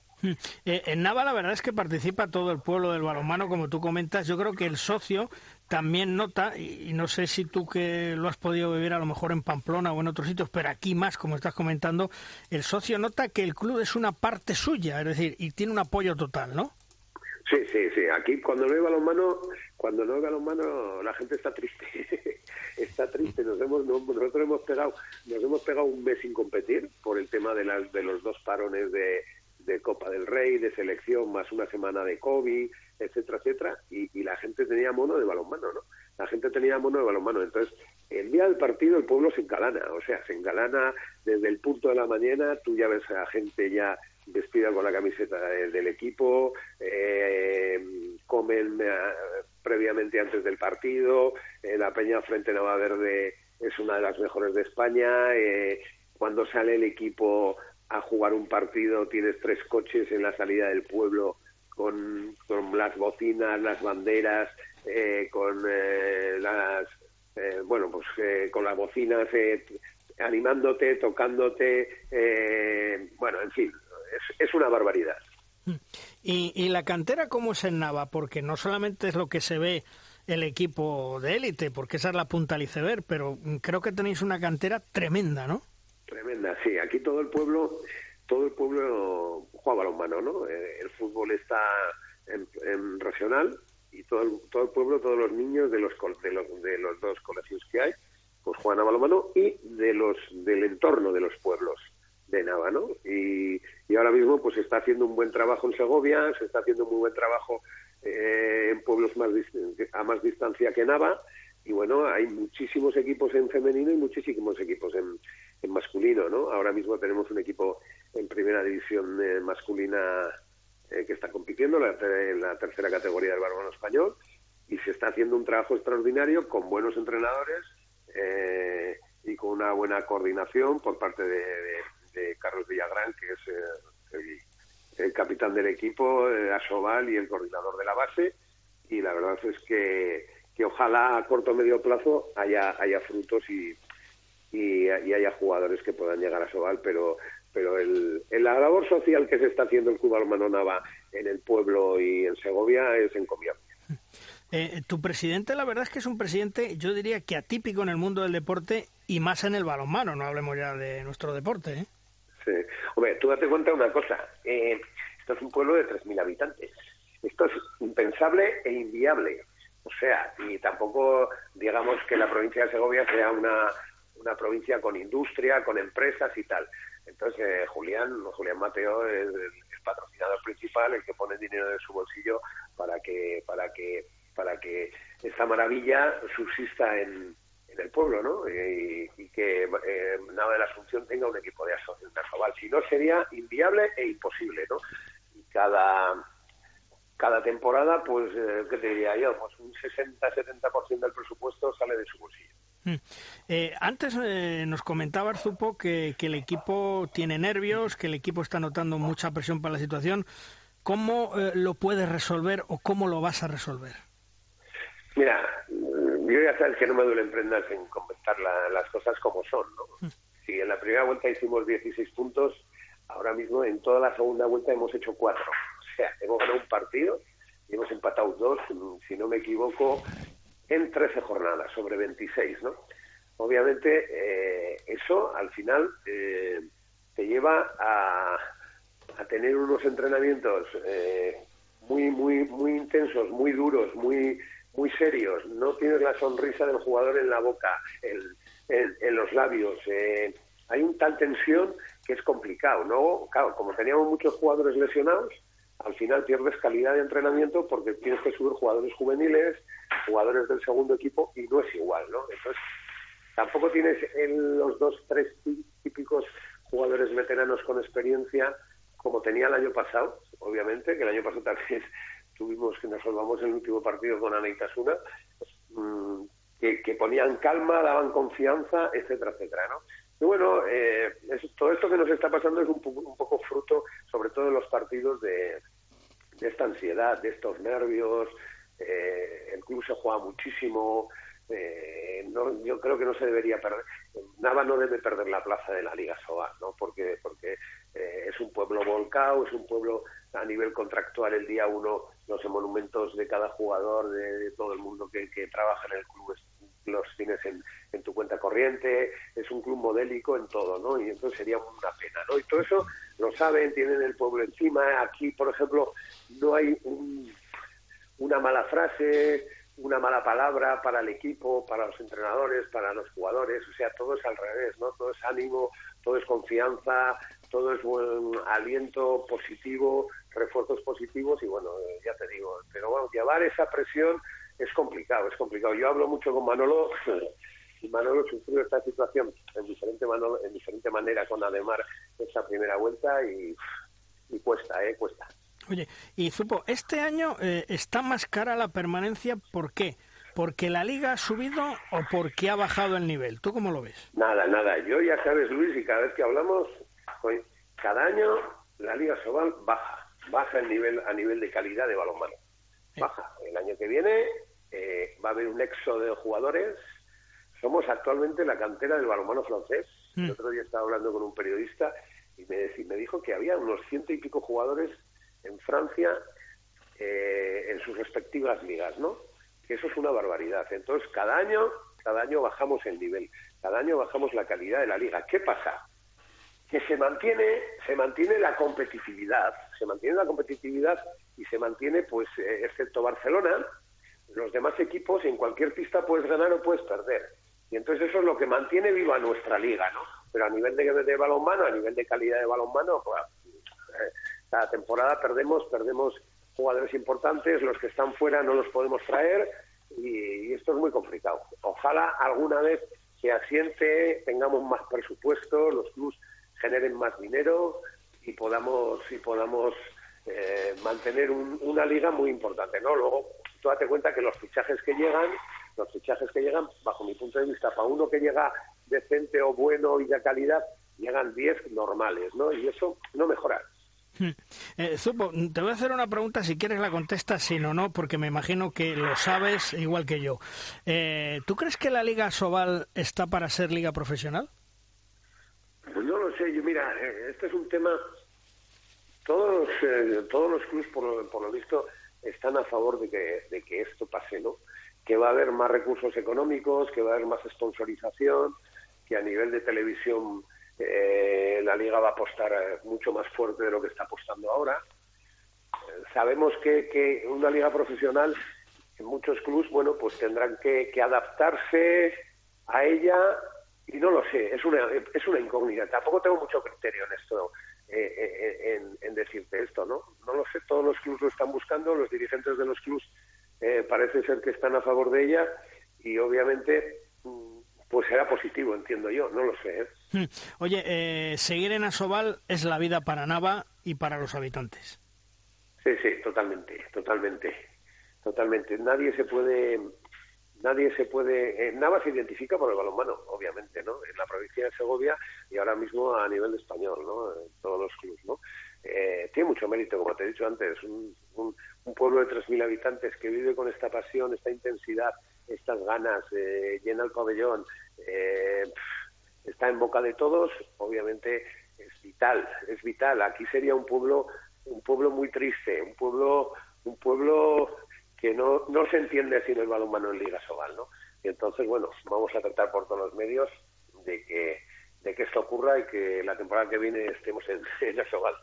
Eh, en Nava la verdad es que participa todo el pueblo del balonmano, como tú comentas. Yo creo que el socio también nota, y, no sé si tú que lo has podido vivir a lo mejor en Pamplona o en otros sitios, pero aquí más, como estás comentando, el socio nota que el club es una parte suya, es decir, y tiene un apoyo total, ¿no? Sí, sí, sí. Aquí cuando no hay balonmano, cuando no hay balonmano, la gente está triste. está triste. Nos hemos, nosotros hemos pegado, nos hemos pegado un mes sin competir por el tema de las, de los dos parones de, Copa del Rey, de selección, más una semana de COVID, etcétera, etcétera, y, y, la gente tenía mono de balonmano, ¿no? La gente tenía mono de balonmano. Entonces, el día del partido el pueblo se engalana, o sea, se engalana desde el punto de la mañana, tú ya ves a la gente ya vestida con la camiseta del, equipo, eh, comen eh, previamente antes del partido, eh, la Peña Frente Nava Verde es una de las mejores de España, eh, cuando sale el equipo a jugar un partido tienes tres coches en la salida del pueblo con, con las bocinas, las banderas, eh, con eh, las eh, bueno pues con las bocinas animándote, tocándote, bueno en fin es, es una barbaridad. ¿Y, ¿Y la cantera cómo es en Nava? Porque no solamente es lo que se ve el equipo de élite, porque esa es la punta al iceberg, pero creo que tenéis una cantera tremenda, ¿no? Tremenda, sí. Aquí todo el pueblo, todo el pueblo juega balonmano, ¿no? Eh, el fútbol está en, en regional y todo el, todo el pueblo, todos los niños de los, de los de los dos colegios que hay, pues juegan a balonmano y de los del entorno de los pueblos de Nava, ¿no? Y, y ahora mismo pues se está haciendo un buen trabajo en Segovia, se está haciendo un muy buen trabajo eh, en pueblos más a más distancia que Nava y bueno, hay muchísimos equipos en femenino y muchísimos equipos en, en masculino, ¿no? Ahora mismo tenemos un equipo en primera división eh, masculina eh, que está compitiendo en la, en la, tercera categoría del balonmano español y se está haciendo un trabajo extraordinario con buenos entrenadores eh, y con una buena coordinación por parte de, de Carlos Villagrán, que es eh, el, capitán del equipo, eh, Asobal y el coordinador de la base. Y la verdad es que, que ojalá a corto o medio plazo haya, haya frutos y, y, haya jugadores que puedan llegar a Sobal, pero pero el, el, la labor social que se está haciendo el Club Nava en el pueblo y en Segovia es encomiable. Eh, tu presidente, la verdad es que es un presidente, yo diría que atípico en el mundo del deporte y más en el balonmano, no hablemos ya de nuestro deporte. ¿eh? Sí. Hombre, tú date cuenta de una cosa, eh, esto es un pueblo de 3.000 habitantes Esto es impensable e inviable. O sea, y tampoco digamos que la provincia de Segovia sea una, una provincia con industria, con empresas y tal. Entonces, eh, Julián, Julián Mateo es el, patrocinador principal, el que pone dinero de su bolsillo para que, para que, para que esta maravilla subsista en, en el pueblo, ¿no? Y, que eh, Nava de la Asunción tenga un equipo de Asobal. Si no, sería inviable e imposible, ¿no? Y cada, cada temporada, pues, eh, ¿qué te diría yo? Pues un 60-70% del presupuesto sale de su bolsillo. Mm. Eh, antes eh, nos comentaba Zupo que, el equipo tiene nervios, que el equipo está notando mucha presión para la situación. ¿Cómo eh, lo puedes resolver o cómo lo vas a resolver? Mira, yo ya sabes que no me duele prendas en comentar las cosas como son. ¿no? Mm. Si en la primera vuelta hicimos 16 puntos, ahora mismo en toda la segunda vuelta hemos hecho 4. O sea, hemos ganado un partido y hemos empatado dos, si no me equivoco, en 13 jornadas, sobre 26, ¿no? Obviamente, eh, eso al final eh, te lleva a, a, tener unos entrenamientos eh, muy, muy, muy intensos, muy duros, muy, muy serios. No tienes la sonrisa del jugador en la boca, en, en, los labios. hay un tal tensión que es complicado, ¿no? Claro, como teníamos muchos jugadores lesionados, al final pierdes calidad de entrenamiento porque tienes que subir jugadores juveniles, jugadores del segundo equipo y no es igual, ¿no? Entonces, tampoco tienes en los dos, tres típicos jugadores veteranos con experiencia como tenía el año pasado, obviamente, que el año pasado también tuvimos que nos salvamos el último partido con Anaitasuna, mmm, que, que, ponían calma, daban confianza, etcétera, etcétera, ¿no? Y bueno, eh, todo esto que nos está pasando es un un poco fruto, sobre todo de los partidos, de, de esta ansiedad, de estos nervios, eh, el club se juega muchísimo, eh, no, yo creo que no se debería perder, Nava no debe perder la plaza de la Liga Sobal, ¿no? porque, porque eh, es un pueblo volcado, es un pueblo a nivel contractual el día uno, los monumentos de cada jugador, de, todo el mundo que, que, trabaja en el club, los tienes en, en, tu cuenta corriente, es un club modélico en todo, ¿no? Y entonces sería una pena, ¿no? Y todo eso lo saben, tienen el pueblo encima, aquí, por ejemplo, no hay un una mala frase, una mala palabra para el equipo, para los entrenadores, para los jugadores, o sea, todo es al revés, ¿no? Todo es ánimo, todo es confianza, todo es buen aliento positivo, refuerzos positivos y bueno, ya te digo, pero bueno, llevar esa presión es complicado, es complicado. Yo hablo mucho con Manolo y Manolo sufrió esta situación en diferente, en diferente manera con Ademar esa primera vuelta y, y cuesta, ¿eh? Cuesta. Oye, y Zupo, este año eh, está más cara la permanencia, ¿por qué? ¿Porque la liga ha subido o porque ha bajado el nivel? ¿Tú cómo lo ves? Nada, nada. Yo ya sabes, Luis, y cada vez que hablamos, cada año la liga Sobal baja, baja el nivel a nivel de calidad de balonmano. Baja. El año que viene eh, va a haber un éxodo de jugadores. Somos actualmente la cantera del balonmano francés. El mm. otro día estaba hablando con un periodista y me, me dijo que había unos ciento y pico jugadores en Francia eh, en sus respectivas ligas, ¿no? Que eso es una barbaridad. Entonces, cada año, cada año bajamos el nivel, cada año bajamos la calidad de la liga. ¿Qué pasa? Que se mantiene, se mantiene la competitividad, se mantiene la competitividad y se mantiene, pues, eh, excepto Barcelona, los demás equipos en cualquier pista puedes ganar o puedes perder. Y entonces eso es lo que mantiene viva nuestra liga, ¿no? Pero a nivel de, de balonmano, a nivel de calidad de balonmano, pues, eh, cada temporada perdemos, perdemos jugadores importantes, los que están fuera no los podemos traer y, esto es muy complicado. Ojalá alguna vez se asiente, tengamos más presupuesto, los clubs generen más dinero y podamos y podamos eh, mantener una liga muy importante. ¿no? Luego, tú date cuenta que los fichajes que llegan, los fichajes que llegan, bajo mi punto de vista, para uno que llega decente o bueno y de calidad, llegan 10 normales, ¿no? Y eso no mejora. Hmm. Eh, Zupo, te voy a hacer una pregunta, si quieres la contestas, si no, no, porque me imagino que lo sabes igual que yo. Eh, ¿Tú crees que la Liga Sobal está para ser liga profesional? Pues no lo sé, yo mira, eh, este es un tema, todos los, todos los clubes por lo, por lo visto están a favor de que, de que esto pase, ¿no? Que va a haber más recursos económicos, que va a haber más sponsorización, que a nivel de televisión eh, la liga va a apostar eh, mucho más fuerte de lo que está apostando ahora. sabemos que, que una liga profesional en muchos clubes, bueno, pues tendrán que, adaptarse a ella y no lo sé, es una, es una incógnita. Tampoco tengo mucho criterio en esto, eh, eh, en, decirte esto, ¿no? No lo sé, todos los clubes lo están buscando, los dirigentes de los clubes eh, parece ser que están a favor de ella y obviamente mm, pues será positivo, entiendo yo, no lo sé. Hmm. Oye, seguir en Asobal es la vida para Nava y para los habitantes. Sí, sí, totalmente, totalmente, totalmente. Nadie se puede, nadie se puede. Eh, Nava se identifica por el balonmano, obviamente, ¿no? En la provincia de Segovia y ahora mismo a nivel español, ¿no? En todos los clubes, ¿no? Eh, tiene mucho mérito, como te he dicho antes, un, un, pueblo de 3.000 habitantes que vive con esta pasión, esta intensidad, estas ganas, eh, llena el pabellón, eh, está en boca de todos, obviamente es vital, es vital. Aquí sería un pueblo un pueblo muy triste, un pueblo, un pueblo que no, no se entiende sin el balonmano en Liga Sobal, ¿no? Y entonces, bueno, vamos a tratar por todos los medios de que, de que esto ocurra y que la temporada que viene estemos en, en Sobal.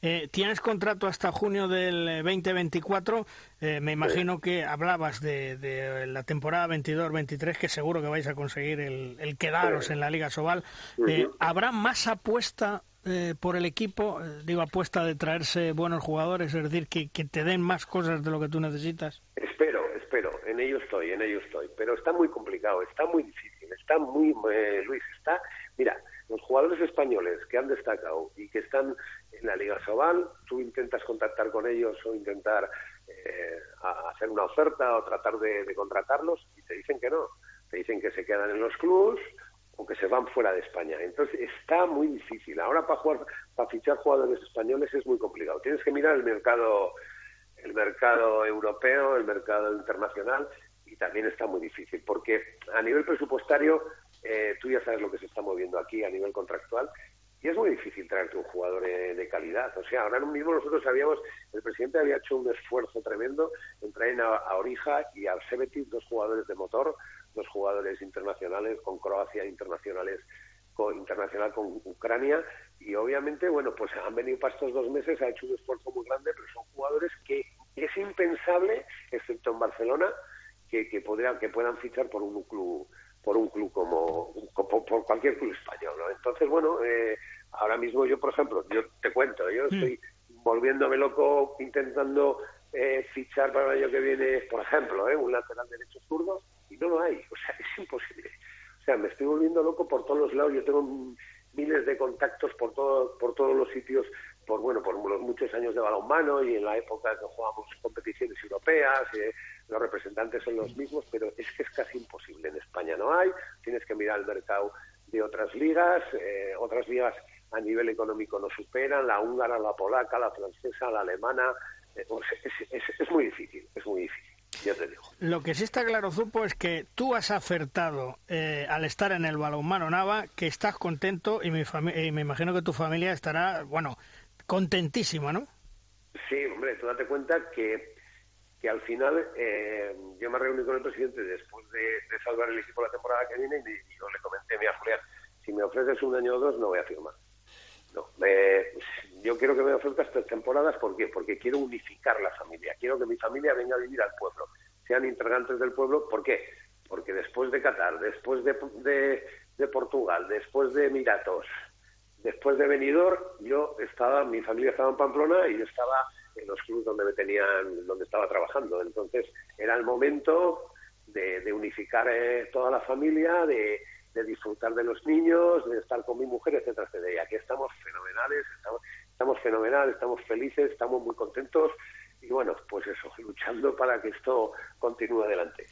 Eh, Tienes contrato hasta junio del 2024. Eh, me imagino que hablabas de, de la temporada 22-23, que seguro que vais a conseguir el, el quedaros en la Liga Sobal. Eh, ¿Habrá más apuesta eh, por el equipo, eh, digo, apuesta de traerse buenos jugadores, es decir, que, que te den más cosas de lo que tú necesitas? Espero, espero, en ello estoy, en ello estoy, pero está muy complicado, está muy difícil, está muy, eh, Luis, está, mira, los jugadores españoles que han destacado y que están en la Liga Sobal, tú intentas contactar con ellos o intentar hacer una oferta o tratar de contratarlos y te dicen que no, te dicen que se quedan en los clubs o que se van fuera de España. Entonces está muy difícil. Ahora para jugar, para fichar jugadores españoles es muy complicado. Tienes que mirar el mercado, el mercado europeo, el mercado internacional y también está muy difícil porque a nivel presupuestario eh, tú ya sabes lo que se está moviendo aquí a nivel contractual y es muy difícil traerte un jugador de, calidad. O sea, ahora mismo nosotros sabíamos, el presidente había hecho un esfuerzo tremendo en traer a, Orija y a Sebetis, dos jugadores de motor, dos jugadores internacionales con Croacia, internacionales con, internacional con Ucrania y obviamente, bueno, pues han venido para estos dos meses, ha hecho un esfuerzo muy grande, pero son jugadores que es impensable, excepto en Barcelona, que, que, podrían, que puedan fichar por un club por un club como, por, cualquier club español, ¿no? Entonces, bueno, eh, ahora mismo yo, por ejemplo, yo te cuento, yo mm. estoy volviéndome loco intentando eh, fichar para el año que viene, por ejemplo, ¿eh? un lateral derecho zurdo y no lo hay, o sea, es imposible. O sea, me estoy volviendo loco por todos los lados, yo tengo miles de contactos por todo, por todos los sitios, por bueno, por los muchos años de balonmano y en la época que jugábamos competiciones europeas, eh, los representantes son los mismos, pero es que es casi imposible. En España no hay, tienes que mirar el mercado de otras ligas, eh, otras ligas a nivel económico no superan, la húngara, la polaca, la francesa, la alemana, pues es, es, muy difícil, es muy difícil. Ya te digo. Lo que sí está claro, Zupo, es que tú has acertado eh, al estar en el balonmano Nava, que estás contento y, mi y me imagino que tu familia estará, bueno, contentísima, ¿no? Sí, hombre, tú date cuenta que que al final eh, yo me reuní con el presidente después de, salvar el equipo la temporada que viene y, yo le comenté, mira Julián, si me ofreces un año o dos no voy a firmar. Yo quiero que me ofrezcas tres temporadas, ¿por? Porque quiero unificar la familia, quiero que mi familia venga a vivir al pueblo, sean integrantes del pueblo, ¿por qué? Porque después de Qatar, después de, de Portugal, después de Emiratos, después de Benidorm, yo estaba, mi familia estaba en Pamplona y yo estaba en los clubes donde me tenían, donde estaba trabajando. Entonces era el momento de, unificar eh, toda la familia, de, disfrutar de los niños, de estar con mi mujer, etcétera, etcétera. Y aquí estamos fenomenales, estamos, estamos fenomenales, estamos felices, estamos muy contentos y bueno, pues eso, luchando para que esto continúe adelante.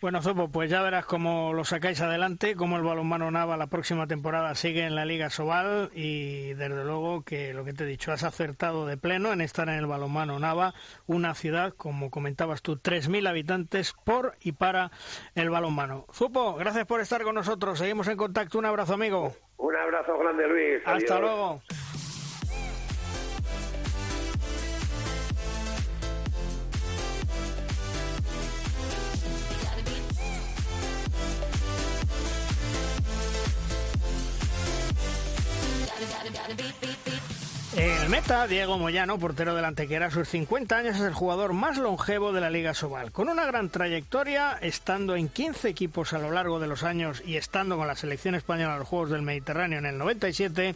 Bueno, Zopo, pues ya verás cómo lo sacáis adelante, cómo el balonmano Nava la próxima temporada sigue en la Liga Sobal y desde luego que lo que te he dicho, has acertado de pleno en estar en el balonmano Nava, una ciudad, como comentabas tú, 3.000 habitantes por y para el balonmano. Zopo, gracias por estar con nosotros, seguimos en contacto, un abrazo amigo. Un abrazo grande Luis. Hasta luego. El meta, Diego Moyano, portero del Antequera, a sus 50 años es el jugador más longevo de la Liga Sobal. Con una gran trayectoria, estando en 15 equipos a lo largo de los años y estando con la selección española en los Juegos del Mediterráneo en el 97,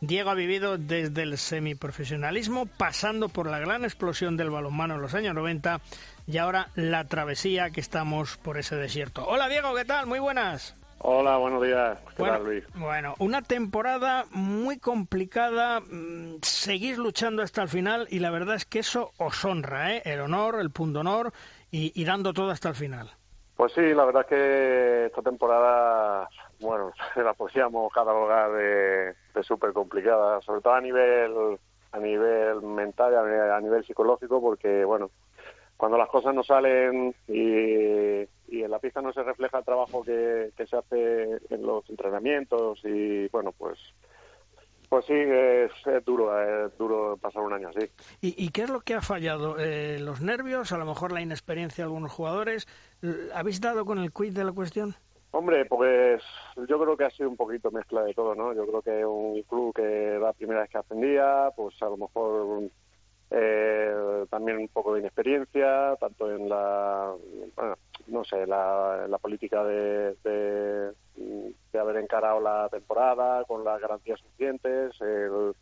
Diego ha vivido desde el semiprofesionalismo, pasando por la gran explosión del balonmano en los años 90 y ahora la travesía que estamos por ese desierto. Hola Diego, ¿qué tal? Muy buenas. Hola, buenos días. ¿Qué bueno, tal, Luis? Bueno, una temporada muy complicada. Mm, seguís luchando hasta el final y la verdad es que eso os honra, ¿eh? El honor, el punto honor y, y dando todo hasta el final. Pues sí, la verdad es que esta temporada, bueno, la podríamos catalogar de, de súper complicada, sobre todo a nivel a nivel mental, a nivel, a nivel psicológico, porque, bueno, cuando las cosas no salen y, y, en la pista no se refleja el trabajo que, que, se hace en los entrenamientos y bueno pues pues sí es, es duro es duro pasar un año así. ¿Y, y qué es lo que ha fallado eh, los nervios a lo mejor la inexperiencia de algunos jugadores habéis dado con el quid de la cuestión Hombre, pues yo creo que ha sido un poquito mezcla de todo, ¿no? Yo creo que un club que la primera vez que ascendía, pues a lo mejor eh, también un poco de inexperiencia, tanto en la, bueno, no sé, la, política de, de, haber encarado la temporada con las garantías suficientes, el,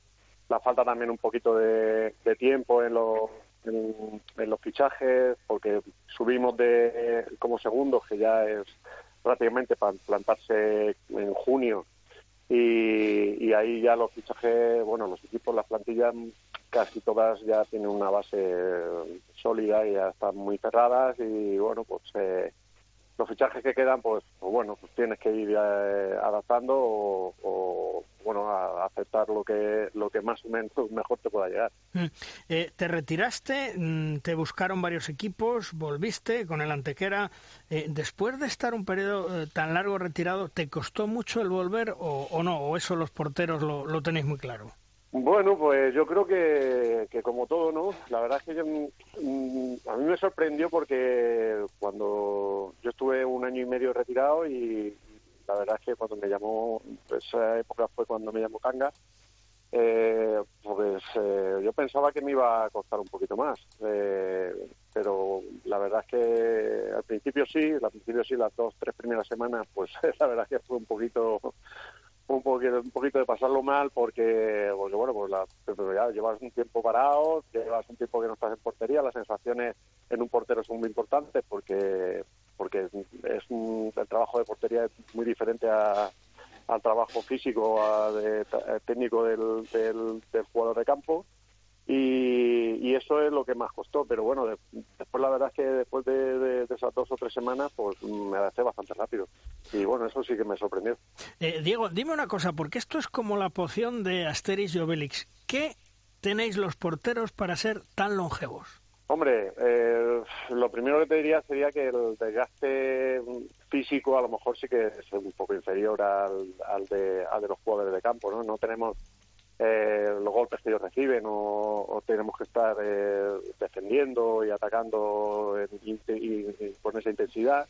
la falta también un poquito de, tiempo en los, en, los fichajes, porque subimos de como segundos, que ya es prácticamente para plantarse en junio, y, y ahí ya los fichajes, bueno, los equipos, las plantillas casi todas ya tienen una base sólida y ya están muy cerradas y bueno pues eh, los fichajes que quedan pues, pues bueno pues tienes que ir eh, adaptando o, bueno a aceptar lo que lo que más o menos mejor te pueda llegar. Eh, te retiraste mm, te buscaron varios equipos volviste con el Antequera. Eh, después de estar un periodo eh, tan largo retirado te costó mucho el volver o, o no o eso los porteros lo tenéis muy claro bueno, pues yo creo que, que como todo, ¿no? La verdad es que yo, mm, a mí me sorprendió porque cuando yo estuve un año y medio retirado y la verdad es que cuando me llamó, esa época fue cuando me llamó Kanga, eh, pues eh, yo pensaba que me iba a costar un poquito más, eh, pero la verdad es que al principio sí, al principio sí, las dos, tres primeras semanas, pues la verdad es que fue un poquito un poquito, un poquito de pasarlo mal porque, bueno, pues la, llevas un tiempo parado, llevas un tiempo que no estás en portería, las sensaciones en un portero son muy importantes porque porque es un, el trabajo de portería es muy diferente a, al trabajo físico, a, de, a, técnico del, del, del jugador de campo y, y, eso es lo que más costó. Pero bueno, de, después la verdad es que después de, de, de, esas dos o tres semanas, pues me adapté bastante rápido. Y bueno, eso sí que me sorprendió. Eh, Diego, dime una cosa, porque esto es como la poción de Asterix y Obelix. ¿Qué tenéis los porteros para ser tan longevos? Hombre, eh, lo primero que te diría sería que el desgaste físico a lo mejor sí que es un poco inferior al, al, de, al de los jugadores de campo, ¿no? No tenemos eh, los golpes que ellos reciben o, tenemos que estar eh, defendiendo y atacando y con esa intensidad.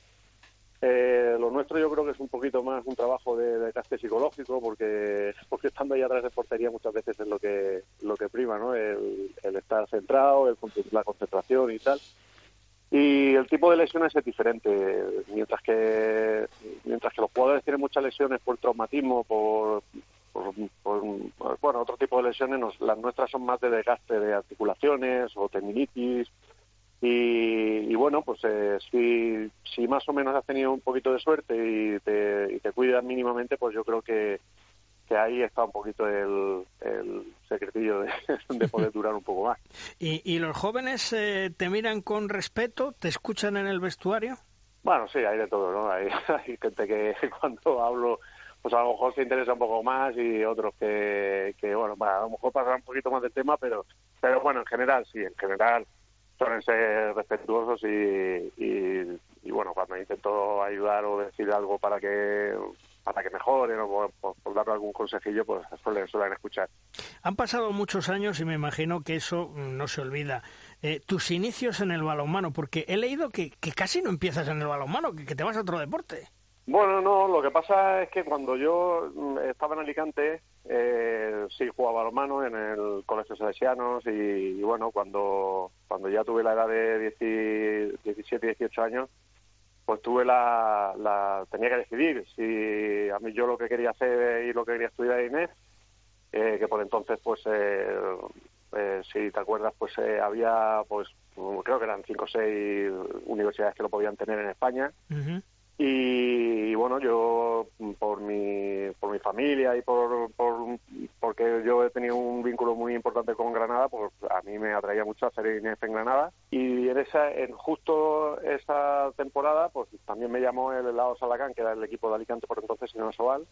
Eh, lo nuestro yo creo que es un poquito más un trabajo de, de caste psicológico porque porque estando ahí atrás de portería muchas veces es lo que lo que prima no el, el estar centrado el, la concentración y tal. Y el tipo de lesiones es diferente. Mientras que mientras que los jugadores tienen muchas lesiones por traumatismo por por, por, bueno, otro tipo de lesiones, nos, las nuestras son más de desgaste de articulaciones o tendinitis. Y, y bueno, pues eh, si, si más o menos has tenido un poquito de suerte y te, y te cuidas mínimamente, pues yo creo que, que ahí está un poquito el, el secretillo de, de, poder durar un poco más. ¿Y, y los jóvenes eh, te miran con respeto? ¿Te escuchan en el vestuario? Bueno, sí, hay de todo, ¿no? Hay, hay gente que cuando hablo pues a lo mejor se interesa un poco más y otros que, que bueno, a lo mejor pasarán un poquito más del tema, pero pero bueno, en general sí, en general suelen ser respetuosos y, y, y bueno, cuando intento ayudar o decir algo para que para que mejoren o por, por, darle algún consejillo, pues suelen, suelen escuchar. Han pasado muchos años y me imagino que eso no se olvida. Eh, tus inicios en el balonmano, porque he leído que, casi no empiezas en el balonmano, que te vas a otro deporte. Bueno, no, lo que pasa es que cuando yo estaba en Alicante, eh, sí jugaba balonmano en el Colegio Salesianos y, bueno, cuando, cuando ya tuve la edad de 17, 18 años, pues tuve la, la, tenía que decidir si a mí yo lo que quería hacer y lo que quería estudiar Inés, eh, que por entonces pues eh, eh, si te acuerdas pues había pues creo que eran cinco o seis universidades que lo podían tener en España y, bueno yo por mi por mi familia y por, por porque yo he tenido un vínculo muy importante con Granada pues a mí me atraía mucho hacer Inés en Granada. Y en esa en justo esa temporada pues también me llamó el Helado Salacán que era el equipo de Alicante por entonces en Soval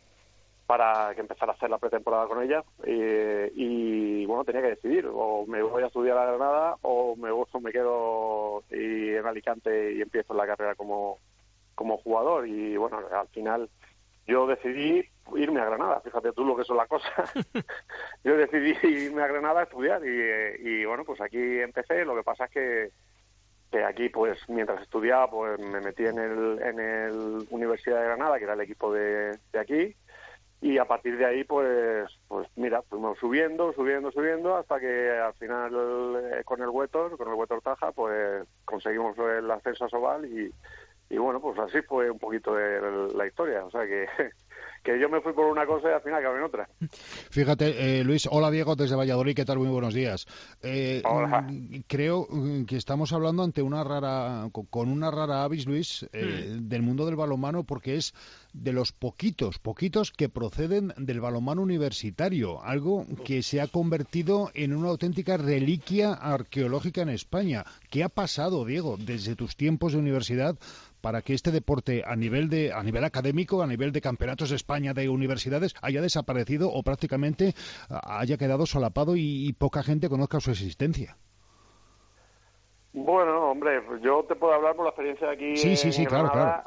para que empezara a hacer la pretemporada con ella. Y, bueno tenía que decidir o me voy a estudiar a Granada o me, o me quedo y en Alicante y empiezo la carrera como como jugador y bueno, al final yo decidí irme a Granada, fíjate tú lo que son las cosas. yo decidí irme a Granada a estudiar y, bueno, pues aquí empecé, lo que pasa es que, que aquí pues mientras estudiaba pues me metí en el, en el Universidad de Granada, que era el equipo de, de aquí, y a partir de ahí pues pues mira fuimos subiendo subiendo subiendo hasta que al final eh, con el Huetor con el Huetor Taja pues conseguimos el ascenso a Sobal y, y bueno, pues así fue un poquito de la historia. O sea que, que yo me fui por una cosa y al final acabé en otra. Fíjate, eh, Luis, hola Diego desde Valladolid, ¿qué tal? Muy buenos días. Eh, hola. Mm, creo mm, que estamos hablando ante una rara, con una rara avis, Luis, eh, mm. del mundo del balonmano, porque es de los poquitos, poquitos que proceden del balonmano universitario, algo que se ha convertido en una auténtica reliquia arqueológica en España. ¿Qué ha pasado, Diego, desde tus tiempos de universidad para que este deporte a nivel de a nivel académico, a nivel de campeonatos España de universidades haya desaparecido o prácticamente haya quedado solapado y, poca gente conozca su existencia? Bueno, hombre, yo te puedo hablar por la experiencia de aquí. Sí, sí, sí, claro, claro.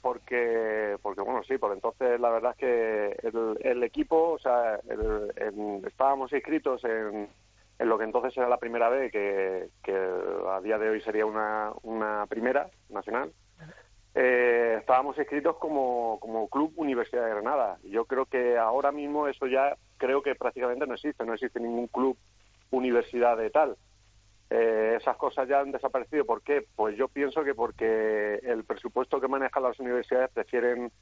Porque, porque bueno, sí, por entonces la verdad es que el, equipo, o sea, estábamos inscritos en, en lo que entonces era la primera vez, que, que a día de hoy sería una, una primera nacional eh, estábamos inscritos como, como Club Universidad de Granada. Yo creo que ahora mismo eso ya creo que prácticamente no existe, no existe ningún club universidad de tal. Eh, esas cosas ya han desaparecido. ¿Por qué? Pues yo pienso que porque el presupuesto que manejan las universidades prefieren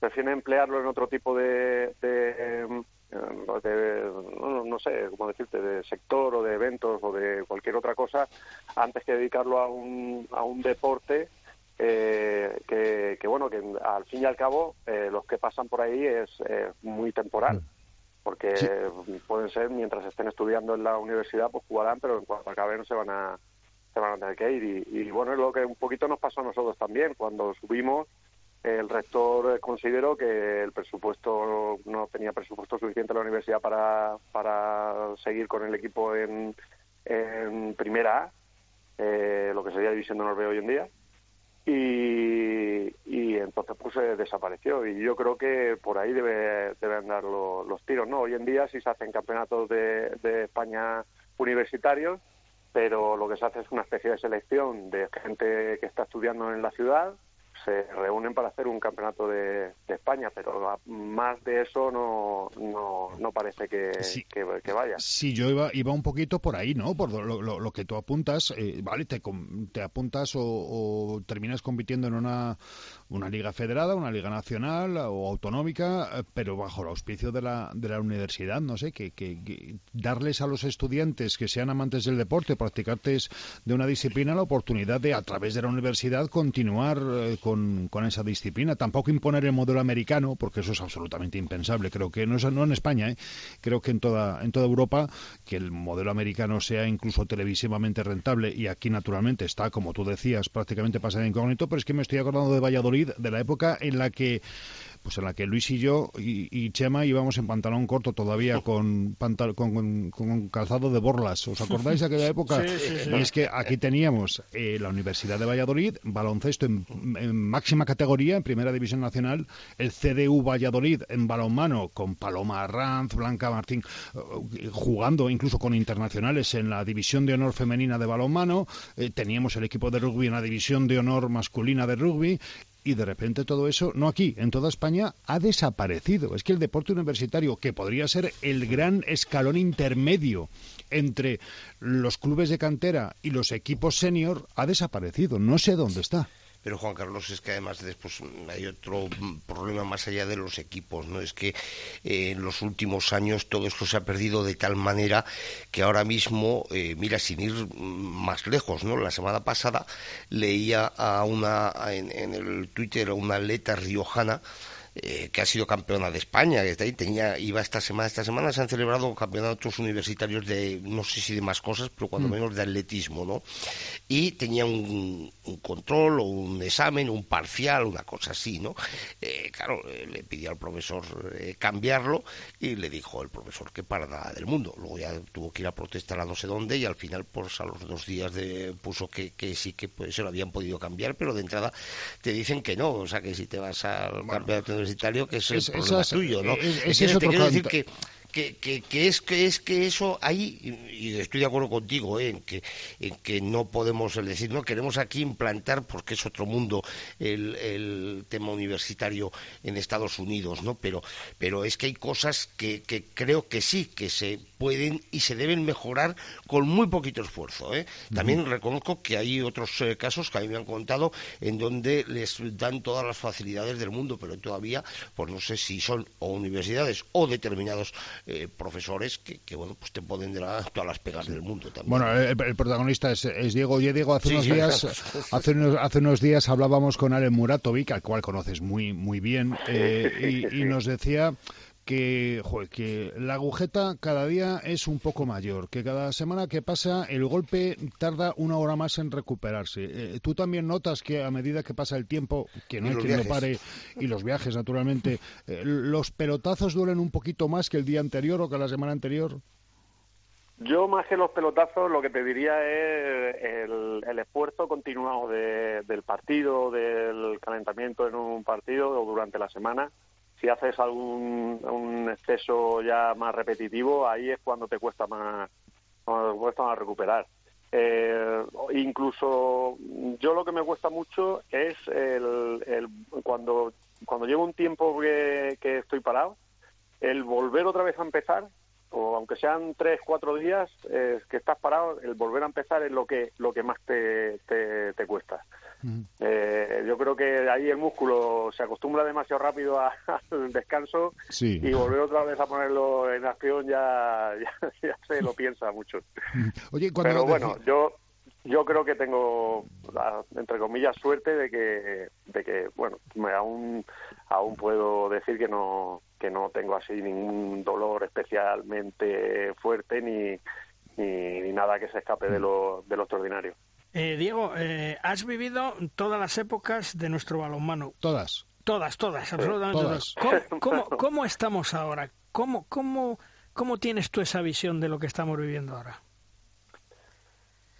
prefieren emplearlo en otro tipo de, de, eh, no, sé cómo decirte de sector o de eventos o de cualquier otra cosa antes que dedicarlo a un, a un deporte eh, que, bueno, que al fin y al cabo eh, los que pasan por ahí es muy temporal, porque pueden ser mientras estén estudiando en la universidad, pues jugarán, pero en cuanto acaben se van a se van a tener que ir. Y, bueno, es lo que un poquito nos pasó a nosotros también. Cuando subimos, el rector consideró que el presupuesto no tenía presupuesto suficiente en la universidad para, para seguir con el equipo en, en primera A, eh, lo que sería División de Honor hoy en día y, y entonces pues desapareció. Y yo creo que por ahí debe, deben dar los tiros no hoy en día sí se hacen campeonatos de, de España universitarios pero lo que se hace es una especie de selección de gente que está estudiando en la ciudad se reúnen para hacer un campeonato de, España, pero más de eso no, no, parece que, que, vaya. Sí, yo iba, iba un poquito por ahí, ¿no? Por lo, lo, que tú apuntas, eh, vale, te, te apuntas o, terminas compitiendo en una, una liga federada, una liga nacional o autonómica, eh, pero bajo el auspicio de la, de la universidad, no sé, que, que, darles a los estudiantes que sean amantes del deporte, practicantes de una disciplina, la oportunidad de, a través de la universidad, continuar eh, con, con, esa disciplina. Tampoco imponer el modelo americano, porque eso es absolutamente impensable. Creo que no, es, no en España, ¿eh? creo que en toda, en toda Europa, que el modelo americano sea incluso televisivamente rentable y aquí naturalmente está, como tú decías, prácticamente pasado incógnito, pero es que me estoy acordando de Valladolid, de la época en la que pues en la que Luis y yo y, Chema íbamos en pantalón corto todavía con, con, calzado de borlas. ¿Os acordáis de aquella época? Y es que aquí teníamos eh, la Universidad de Valladolid, baloncesto en, máxima categoría, en Primera División Nacional, el CDU Valladolid en balonmano con Paloma Arranz, Blanca Martín, eh, jugando incluso con internacionales en la División de Honor Femenina de balonmano. Eh, teníamos el equipo de rugby en la División de Honor Masculina de rugby y de repente todo eso, no aquí, en toda España, ha desaparecido. Es que el deporte universitario, que podría ser el gran escalón intermedio entre los clubes de cantera y los equipos senior, ha desaparecido. No sé dónde está. Pero Juan Carlos, es que además después hay otro problema más allá de los equipos, ¿no? Es que eh, en los últimos años todo esto se ha perdido de tal manera que ahora mismo, eh, mira, sin ir más lejos, ¿no? La semana pasada leía a una, en, en el Twitter a una atleta riojana eh, que ha sido campeona de España, que está ahí, tenía, iba esta semana, esta semana se han celebrado campeonatos universitarios de, no sé si de más cosas, pero cuando mm. menos de atletismo, ¿no? Y tenía un, control o un examen, un parcial, una cosa así, ¿no? Eh, claro, eh, le pidió al profesor cambiarlo y le dijo el profesor que para nada del mundo. Luego ya tuvo que ir a protestar a no sé dónde y al final, pues a los dos días de, puso que, que sí que pues, se lo habían podido cambiar, pero de entrada te dicen que no, o sea que si te vas al campeonato universitario, que es, el problema tuyo, ¿no? Es, es, te quiero decir que que, que, es que es que eso ahí y estoy de acuerdo contigo ¿eh? en que en que no podemos decir no queremos aquí implantar porque es otro mundo el, el tema universitario en Estados Unidos no pero pero es que hay cosas que, que creo que sí que se pueden y se deben mejorar con muy poquito esfuerzo ¿eh? también reconozco que hay otros eh, casos que a mí me han contado en donde les dan todas las facilidades del mundo pero todavía pues no sé si son o universidades o determinados eh, profesores que, bueno, pues te pueden dar todas las pegas del mundo también. Bueno, el, protagonista es, Diego. Oye, Diego, hace unos días, hace unos, hace unos días hablábamos con Alen Muratovic, al cual conoces muy, muy bien, eh, y nos decía que, que la agujeta cada día es un poco mayor, que cada semana que pasa el golpe tarda una hora más en recuperarse. Eh, ¿Tú también notas que a medida que pasa el tiempo, que no hay quien lo pare, y los viajes naturalmente, eh, los pelotazos duelen un poquito más que el día anterior o que la semana anterior? Yo más que los pelotazos lo que te diría es el, esfuerzo continuado del partido, del calentamiento en un partido o durante la semana si haces algún exceso ya más repetitivo, ahí es cuando te cuesta más, cuesta más recuperar. Eh, incluso yo lo que me cuesta mucho es el, el cuando cuando llevo un tiempo que estoy parado, el volver otra vez a empezar o aunque sean tres, cuatro días que estás parado, el volver a empezar es lo que lo que más te, te, cuesta. Eh, yo creo que ahí el músculo se acostumbra demasiado rápido al descanso y volver otra vez a ponerlo en acción ya, ya, se lo piensa mucho. Oye, Pero bueno, yo yo creo que tengo entre comillas suerte de que de que bueno me aún aún puedo decir que no que no tengo así ningún dolor especialmente fuerte ni ni, nada que se escape de lo, de lo extraordinario. Eh, Diego, eh, has vivido todas las épocas de nuestro balonmano. Todas. Todas, todas, absolutamente todas. ¿Cómo, cómo, estamos ahora? ¿Cómo, cómo, ¿Cómo tienes tú esa visión de lo que estamos viviendo ahora?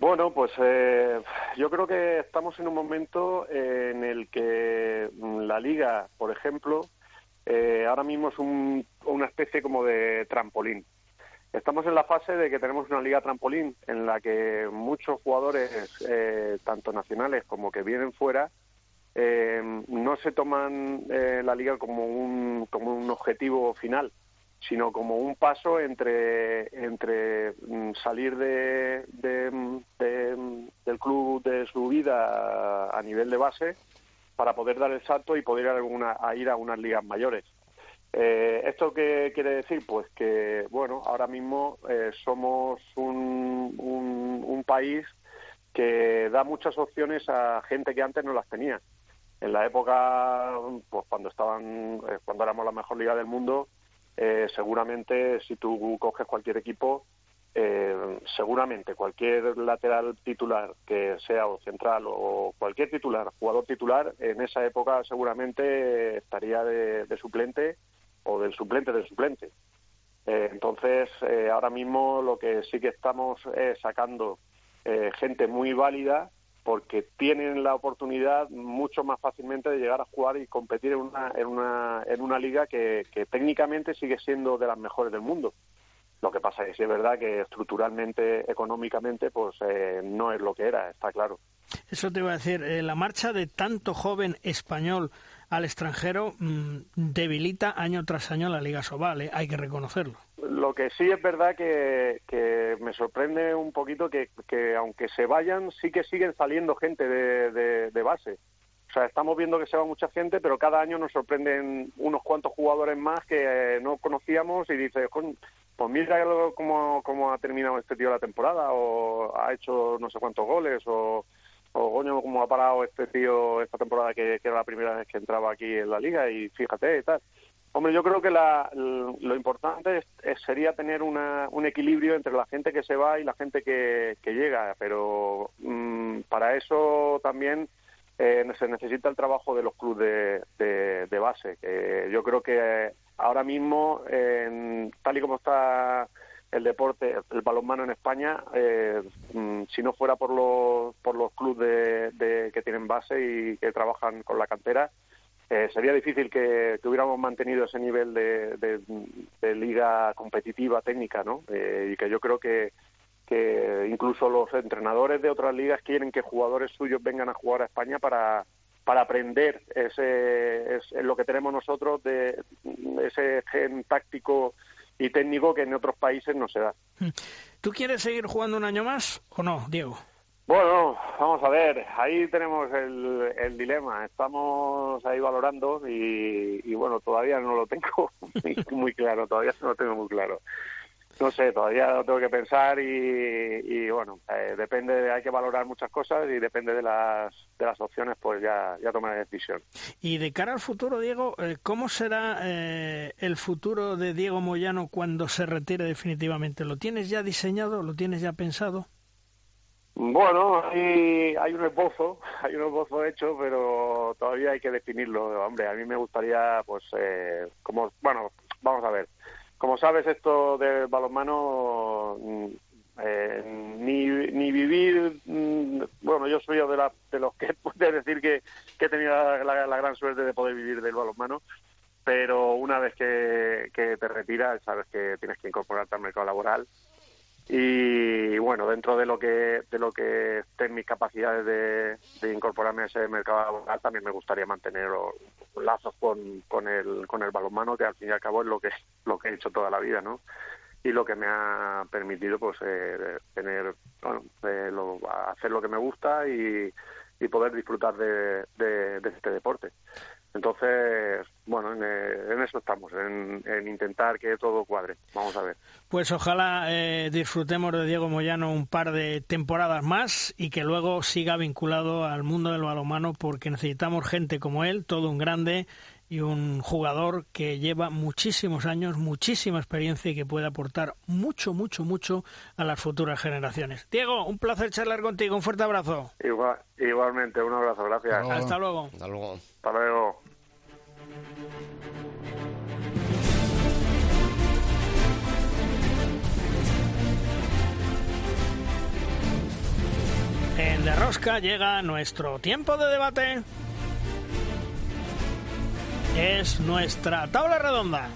Bueno, pues eh, yo creo que estamos en un momento en el que la liga, por ejemplo, eh, ahora mismo es una especie como de trampolín. Estamos en la fase de que tenemos una liga trampolín en la que muchos jugadores, eh, tanto nacionales como que vienen fuera, no se toman la liga como un, como un objetivo final, sino como un paso entre, entre mm, salir de, del club de su vida a, nivel de base para poder dar el salto y poder ir a, alguna, a ir a unas ligas mayores. Eh, ¿Esto qué quiere decir? Pues que, bueno, ahora mismo eh, somos un, un, un, país que da muchas opciones a gente que antes no las tenía. En la época, pues cuando estaban, eh, cuando éramos la mejor liga del mundo, eh, seguramente si tú coges cualquier equipo, eh, seguramente cualquier lateral titular que sea o central o cualquier titular, jugador titular, en esa época seguramente estaría de, suplente o del suplente del suplente. Eh, entonces, ahora mismo lo que sí que estamos es sacando gente muy válida porque tienen la oportunidad mucho más fácilmente de llegar a jugar y competir en una, en una, en una liga que, técnicamente sigue siendo de las mejores del mundo. Lo que pasa es que es verdad que estructuralmente, económicamente, pues eh, no es lo que era, está claro. Eso te iba a decir, eh, la marcha de tanto joven español al extranjero mm, debilita año tras año la Liga Sobal, ¿eh? hay que reconocerlo. Lo que sí es verdad que, me sorprende un poquito que, que, aunque se vayan, sí que siguen saliendo gente de, de, base. O sea, estamos viendo que se va mucha gente, pero cada año nos sorprenden unos cuantos jugadores más que no conocíamos y dices, pues mira cómo, cómo ha terminado este tío la temporada, o ha hecho no sé cuántos goles, o, o coño, cómo ha parado este tío esta temporada que, era la primera vez que entraba aquí en la liga y fíjate y tal. Hombre, yo creo que la, lo importante sería tener una, un equilibrio entre la gente que se va y la gente que, que llega, pero mm, para eso también eh, se necesita el trabajo de los clubes de, de, base. Que yo creo que ahora mismo, tal y como está el deporte, el balonmano en España, eh, mm, si no fuera por los, por los clubes de, que tienen base y que trabajan con la cantera, eh, sería difícil que, hubiéramos mantenido ese nivel de, liga competitiva técnica, ¿no? Eh, y que yo creo que, que incluso los entrenadores de otras ligas quieren que jugadores suyos vengan a jugar a España para para aprender ese, es, lo que tenemos nosotros de ese gen táctico y técnico que en otros países no se da. Hmm. ¿Tú quieres seguir jugando un año más o no, Diego? Bueno, vamos a ver, ahí tenemos el, el dilema, estamos ahí valorando y, y, bueno, todavía no lo tengo muy claro, todavía no lo tengo muy claro no sé, todavía lo tengo que pensar y, bueno, eh, depende, hay que valorar muchas cosas y depende de las, de las opciones, pues ya, ya tomaré decisión. Y de cara al futuro, Diego, eh, ¿cómo será eh, el futuro de Diego Moyano cuando se retire definitivamente? ¿Lo tienes ya diseñado? ¿Lo tienes ya pensado? Bueno, hay, hay un esbozo, hay un esbozo hecho, pero todavía hay que definirlo. Hombre, a mí me gustaría, pues, como, bueno, vamos a ver como sabes, esto del balonmano, mm, eh, ni, ni vivir, mm, bueno, yo soy de, la, de los que puede decir que, que he tenido la, gran suerte de poder vivir del balonmano, pero una vez que, que te retiras, sabes que tienes que incorporarte al mercado laboral y bueno dentro de lo que de lo que estén mis capacidades de, incorporarme a ese mercado laboral también me gustaría mantener lazos con, con el con el balonmano que al fin y al cabo es lo que lo que he hecho toda la vida no y lo que me ha permitido pues eh, tener bueno, eh, hacer lo que me gusta y, poder disfrutar de, de este deporte entonces, bueno, en, eso estamos, en, intentar que todo cuadre. Vamos a ver. Pues ojalá eh, disfrutemos de Diego Moyano un par de temporadas más y que luego siga vinculado al mundo del balonmano porque necesitamos gente como él, todo un grande y un jugador que lleva muchísimos años, muchísima experiencia y que puede aportar mucho, mucho, mucho a las futuras generaciones. Diego, un placer charlar contigo, un fuerte abrazo. Igual, igualmente, un abrazo, gracias. Hasta luego. Hasta luego. Hasta luego. En De Rosca llega nuestro tiempo de debate. Es nuestra tabla redonda.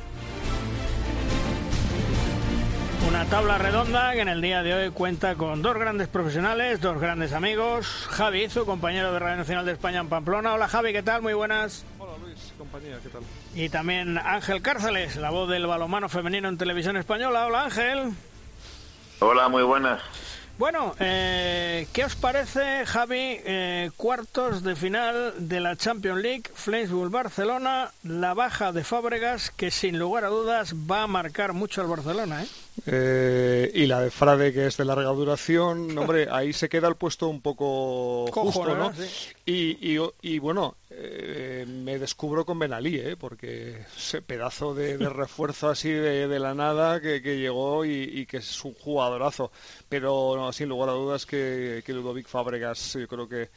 Una tabla redonda que en el día de hoy cuenta con dos grandes profesionales, dos grandes amigos. Javi su compañero de Radio Nacional de España en Pamplona. Hola Javi, ¿qué tal? Muy buenas. Compañía, ¿qué tal? Y también Ángel Cárceles, la voz del balomano femenino en televisión española. Hola Ángel. Hola, muy buenas. Bueno, eh, ¿qué os parece, Javi? Eh, cuartos de final de la Champions League, Flensburg Barcelona, la baja de Fábregas, que sin lugar a dudas va a marcar mucho al Barcelona, ¿eh? Eh, y la de Frade, que es de larga duración, hombre, ahí se queda el puesto un poco justo, ¿no? Y, y, bueno, eh, me descubro con Benalí, ¿eh? porque ese pedazo de, refuerzo así de, la nada que, llegó y, que es un jugadorazo. Pero sin lugar a dudas que, que Ludovic Fábregas, yo creo que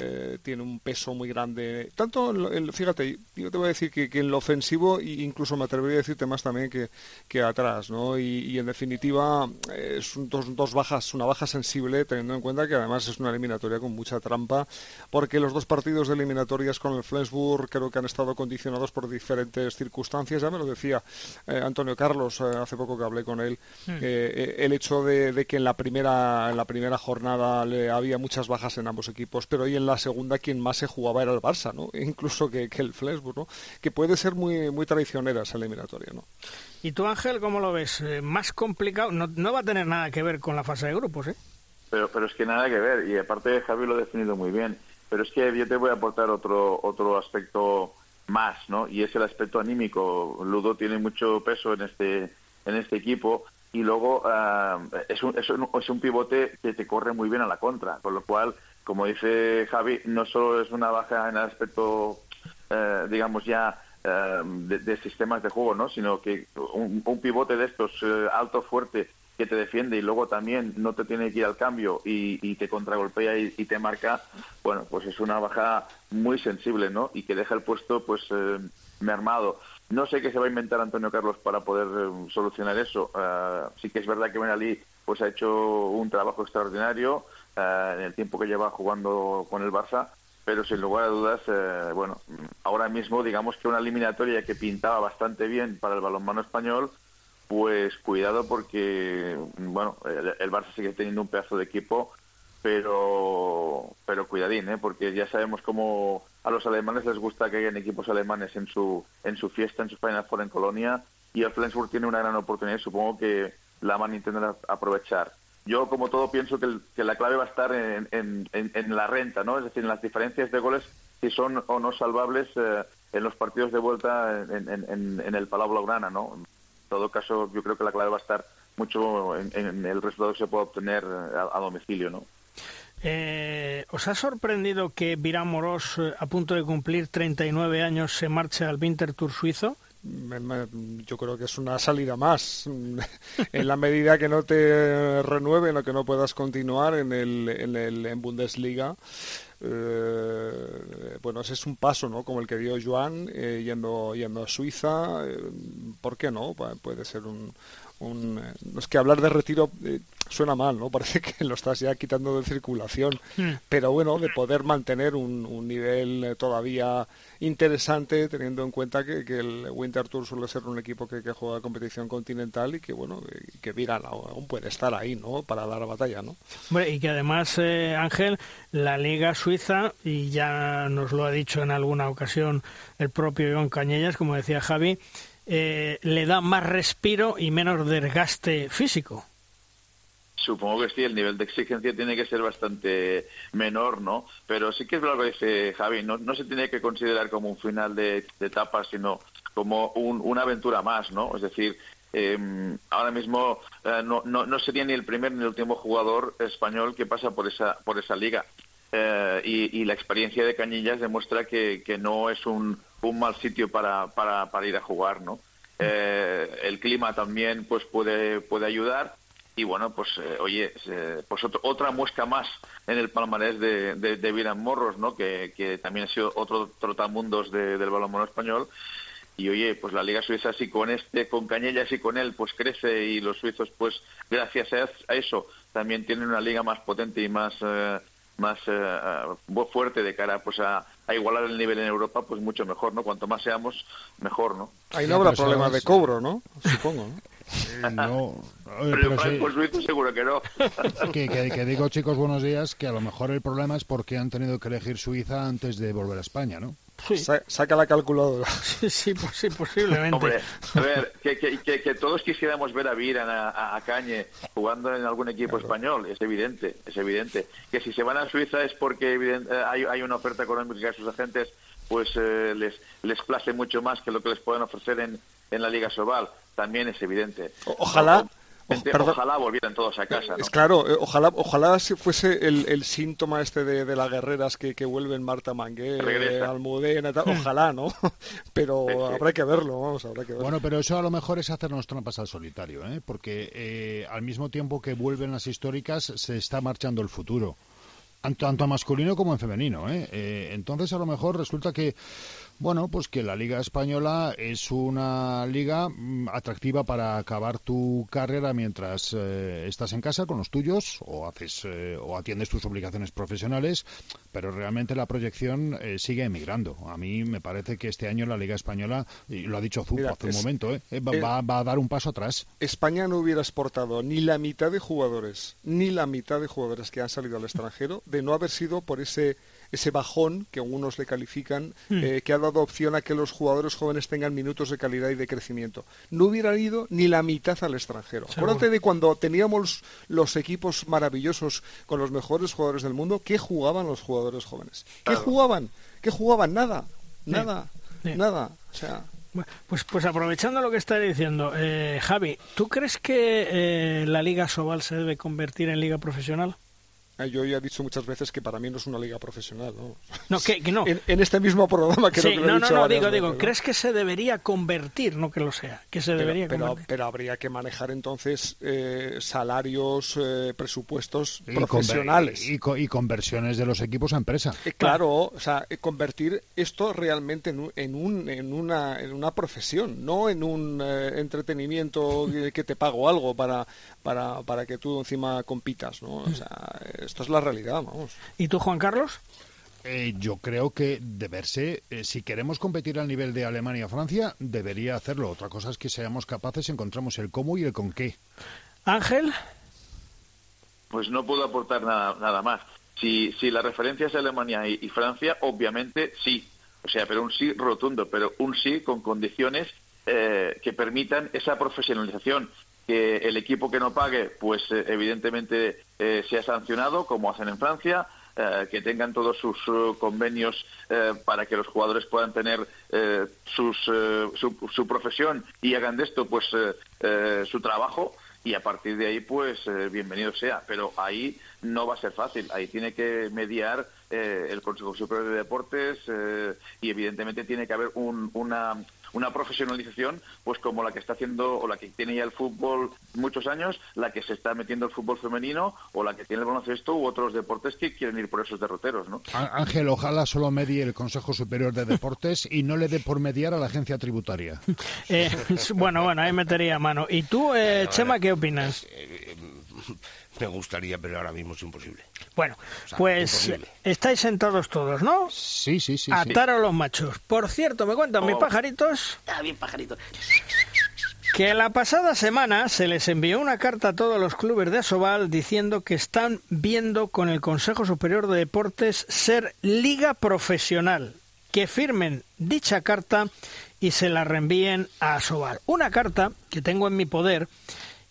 eh, tiene un peso muy grande. Tanto, fíjate, yo te voy a decir que, en lo ofensivo, incluso me atrevería a decirte más también que, que atrás, ¿no? Y, en definitiva, es dos, dos bajas, una baja sensible, teniendo en cuenta que además es una eliminatoria con mucha trampa, porque los dos partidos de eliminatorias con el Flensburg creo que han estado condicionados por diferentes circunstancias. Ya me lo decía eh, Antonio Carlos eh, hace poco que hablé con él. Hmm. Eh, el hecho de, que en la primera en la primera jornada le, había muchas bajas en ambos equipos, pero hoy en la segunda quien más se jugaba era el Barça, ¿no? Incluso que, el Flensburg, ¿no? Que puede ser muy muy traicionera esa eliminatoria, ¿no? ¿Y tú, Ángel, cómo lo ves? ¿Más complicado? No, no va a tener nada que ver con la fase de grupos, ¿eh? Pero, pero es que nada que ver, y aparte Javi lo ha definido muy bien. Pero es que yo te voy a aportar otro, otro aspecto más, ¿no? Y es el aspecto anímico. Ludo tiene mucho peso en este, en este equipo y luego ah, es, un, es, un, es un pivote que te corre muy bien a la contra, con lo cual, como dice Javi, no solo es una baja en el aspecto, eh, digamos ya, eh, de, sistemas de juego, ¿no? Sino que un, pivote de estos eh, alto, fuerte, que te defiende y luego también no te tiene que ir al cambio y, te contragolpea y, te marca, bueno, pues es una baja muy sensible, ¿no? Y que deja el puesto, pues, eh, mermado. No sé qué se va a inventar Antonio Carlos para poder solucionar eso. Eh, sí que es verdad que Ben Ali, pues, ha hecho un trabajo extraordinario en el tiempo que lleva jugando con el Barça, pero sin lugar a dudas, bueno, ahora mismo, digamos que una eliminatoria que pintaba bastante bien para el balonmano español, pues cuidado porque, bueno, el, Barça sigue teniendo un pedazo de equipo, pero, pero cuidadín, ¿eh? porque ya sabemos cómo a los alemanes les gusta que hayan equipos alemanes en su, en su fiesta, en su Final Four en Colonia, y el Flensburg tiene una gran oportunidad y supongo que la van a intentar aprovechar. Yo, como todo, pienso que, la clave va a estar en, en, en, la renta, ¿no? Es decir, en las diferencias de goles, si son o no salvables eh, en los partidos de vuelta en, el Palau Blaugrana, ¿no? En todo caso, yo creo que la clave va a estar mucho en, el resultado que se puede obtener a, domicilio, ¿no? Eh, ¿Os ha sorprendido que Virán Morós, eh, a punto de cumplir 39 años, se marche al Winter Tour suizo? Yo creo que es una salida más. en la medida que no te renueven o que no puedas continuar en, el, en, el, en Bundesliga, eh, bueno, ese es un paso, ¿no? Como el que dio Joan eh, yendo, yendo a Suiza. Eh, ¿Por qué no? puede ser un, un, es que hablar de retiro eh, suena mal, ¿no? Parece que lo estás ya quitando de circulación, hmm. pero bueno, de poder mantener un, un nivel eh, todavía interesante, teniendo en cuenta que, el Winter Tour suele ser un equipo que, juega competición continental y que, bueno, que Viral aún puede estar ahí, ¿no? Para dar batalla, ¿no? y que además, eh, Ángel, la Liga Suiza, y ya nos lo ha dicho en alguna ocasión el propio Iván Cañellas, como decía Javi, eh, le da más respiro y menos desgaste físico. Supongo que sí, el nivel de exigencia tiene que ser bastante menor, ¿no? Pero sí que es lo que dice Javi, no, no se tiene que considerar como un final de, etapa, sino como una aventura más, ¿no? Es decir, em, ahora mismo eh, no, no, no, sería ni el primer ni el último jugador español que pasa por esa, por esa liga. Eh, y, la experiencia de Cañillas demuestra que, que no es un, un mal sitio para, para, para ir a jugar, ¿no? Eh, el clima también pues puede, puede ayudar y bueno, pues eh, oye, eh, pues otra muesca más en el palmarés de, de, de Morros, ¿no? Que, también ha sido otro trotamundos de, del balonmano español. Y oye, pues la Liga Suiza sí con este, con Cañellas y con él, pues crece y los suizos, pues gracias a eso, también tienen una liga más potente y más más fuerte de cara pues a, a igualar el nivel en Europa, pues mucho mejor, ¿no? Cuanto más seamos, mejor, ¿no? Ahí no habrá problema de cobro, ¿no? Supongo, ¿no? Eh, no, pero, pero seguro que no. Que, digo, chicos, buenos días, que a lo mejor el problema es porque han tenido que elegir Suiza antes de volver a España, ¿no? Saca la calculadora. Sí, sí, pues sí posiblemente. Hombre, a ver, que, que, que, todos quisiéramos ver a Viran, a, a, Cañe, jugando en algún equipo español, es evidente, es evidente. Que si se van a Suiza es porque eh, hay, hay una oferta económica a sus agentes pues eh, les, les place mucho más que lo que les pueden ofrecer en, en la Liga Sobal. También es evidente. Ojalá, ojalá volvieran todos a casa. Es claro, eh, ojalá, ojalá fuese el, el síntoma este de, de las guerreras que, que vuelven Marta Mangué, Almudena, ojalá, ¿no? Pero habrá que verlo, vamos, habrá que verlo. Bueno, pero eso a lo mejor es hacernos trampas al solitario, ¿eh? Porque eh, al mismo tiempo que vuelven las históricas, se está marchando el futuro tanto, a masculino como en femenino. ¿eh? ¿eh? entonces, a lo mejor resulta que Bueno, pues que la Liga Española es una liga mm, atractiva para acabar tu carrera mientras eh, estás en casa con los tuyos o haces eh, o atiendes tus obligaciones profesionales, pero realmente la proyección eh, sigue emigrando. A mí me parece que este año la Liga Española, y lo ha dicho Zupo hace un momento, va, va, a dar un paso atrás. España no hubiera exportado ni la mitad de jugadores, ni la mitad de jugadores que han salido al extranjero de no haber sido por ese ese bajón que algunos le califican, hmm. eh, que ha dado opción a que los jugadores jóvenes tengan minutos de calidad y de crecimiento. No hubiera ido ni la mitad al extranjero. Acuérdate de cuando teníamos los equipos maravillosos con los mejores jugadores del mundo, ¿qué jugaban los jugadores jóvenes? ¿Qué jugaban? ¿Qué jugaban? Nada, nada, nada. O sea. Pues, pues aprovechando lo que está diciendo, eh, Javi, ¿tú crees que eh, la Liga Sobal se debe convertir en liga profesional? Ah, yo ya he dicho muchas veces que para mí no es una liga profesional, ¿no? No, que, no. En, este mismo programa creo que lo no, he dicho no, no, digo, digo, ¿crees que se debería convertir, no que lo sea, que se debería pero, convertir? Pero, habría que manejar entonces eh, salarios, eh, presupuestos profesionales. Y, y, conversiones de los equipos a empresa. Eh, claro, o sea, convertir esto realmente en, en, un, en, una, en una profesión, no en un entretenimiento que te pago algo para, para, para que tú encima compitas, ¿no? O sea, esto es la realidad, vamos. ¿Y tú, Juan Carlos? Eh, yo creo que deberse, eh, si queremos competir al nivel de Alemania o Francia, debería hacerlo. Otra cosa es que seamos capaces, encontramos el cómo y el con qué. Ángel. Pues no puedo aportar nada, nada más. Si, si la referencia es Alemania y, Francia, obviamente sí. O sea, pero un sí rotundo, pero un sí con condiciones eh, que permitan esa profesionalización que el equipo que no pague, pues eh, evidentemente eh, sea sancionado, como hacen en Francia, eh, que tengan todos sus convenios para que los jugadores puedan tener sus, su, profesión y hagan de esto pues su trabajo. Y a partir de ahí pues bienvenido sea. Pero ahí no va a ser fácil. Ahí tiene que mediar el Consejo Superior de Deportes y evidentemente tiene que haber un, una una profesionalización pues como la que está haciendo o la que tiene ya el fútbol muchos años, la que se está metiendo el fútbol femenino o la que tiene el baloncesto u otros deportes que quieren ir por esos derroteros, ¿no? Ángel, ojalá solo medie el Consejo Superior de Deportes y no le dé por mediar a la agencia tributaria. Eh, bueno, bueno, ahí metería mano. ¿Y tú, eh, Chema, qué opinas? Me gustaría, pero ahora mismo es imposible. Bueno, pues estáis sentados todos, ¿no? Sí, sí, sí. Atar a los machos. Por cierto, me cuentan mis oh. pajaritos. Ah, bien pajaritos. Que la pasada semana se les envió una carta a todos los clubes de Asobal diciendo que están viendo con el Consejo Superior de Deportes ser liga profesional. Que firmen dicha carta y se la reenvíen a Asobal. Una carta que tengo en mi poder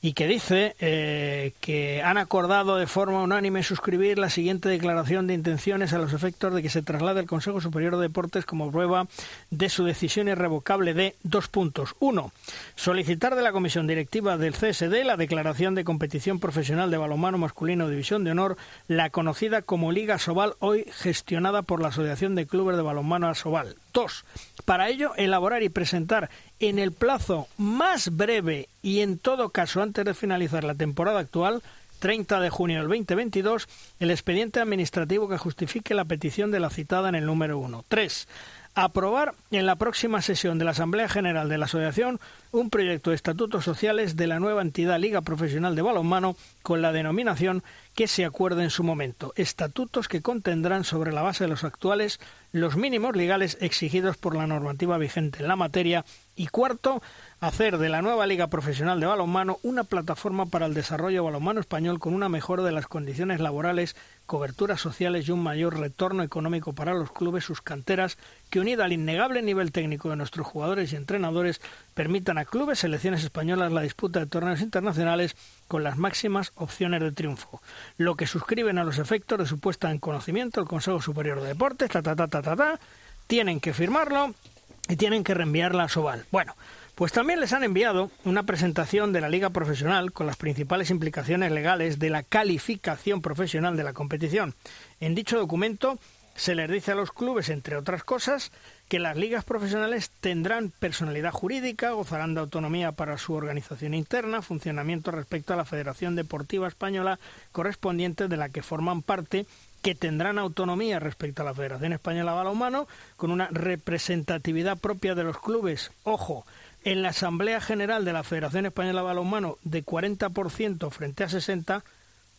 y que dice eh, que han acordado de forma unánime suscribir la siguiente declaración de intenciones a los efectos de que se traslade al Consejo Superior de Deportes como prueba de su decisión irrevocable de dos puntos. Uno, solicitar de la Comisión Directiva del CSD la declaración de competición profesional de balonmano masculino División de Honor, la conocida como Liga Sobal, hoy gestionada por la Asociación de Clubes de Balonmano Sobal. 2. Para ello, elaborar y presentar en el plazo más breve y en todo caso antes de finalizar la temporada actual, 30 de junio del 2022, el expediente administrativo que justifique la petición de la citada en el número 1. 3 aprobar en la próxima sesión de la Asamblea General de la Asociación un proyecto de estatutos sociales de la nueva entidad Liga Profesional de Balonmano con la denominación que se acuerde en su momento. Estatutos que contendrán sobre la base de los actuales los mínimos legales exigidos por la normativa vigente en la materia. Y cuarto, hacer de la nueva Liga Profesional de Balonmano una plataforma para el desarrollo balonmano español con una mejora de las condiciones laborales, coberturas sociales y un mayor retorno económico para los clubes, sus canteras, que unida al innegable nivel técnico de nuestros jugadores y entrenadores, permitan a clubes, selecciones españolas la disputa de torneos internacionales con las máximas opciones de triunfo. Lo que suscriben a los efectos de su puesta en conocimiento el Consejo Superior de Deportes, ta ta ta ta ta, ta tienen que firmarlo y tienen que reenviarla a Sobal. Bueno, pues también les han enviado una presentación de la Liga Profesional con las principales implicaciones legales de la calificación profesional de la competición. En dicho documento se les dice a los clubes, entre otras cosas, que las ligas profesionales tendrán personalidad jurídica, gozarán de autonomía para su organización interna, funcionamiento respecto a la Federación Deportiva Española correspondiente de la que forman parte que tendrán autonomía respecto a la Federación Española de Balonmano, con una representatividad propia de los clubes. Ojo, en la Asamblea General de la Federación Española de Balonmano de 40% frente a 60%,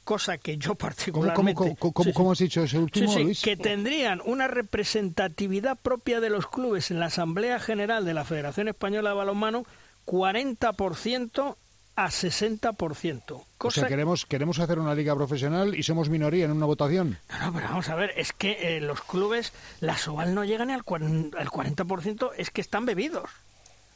cosa que yo particularmente... ¿Cómo, has dicho ese último, Que tendrían una representatividad propia de los clubes en la Asamblea General de la Federación Española de Balonmano 40% a 60%. Cosa... O sea, queremos, queremos hacer una liga profesional y somos minoría en una votación. No, no, pero vamos a ver, es que eh, los clubes, la Soval no llegan al, al 40%, es que están bebidos.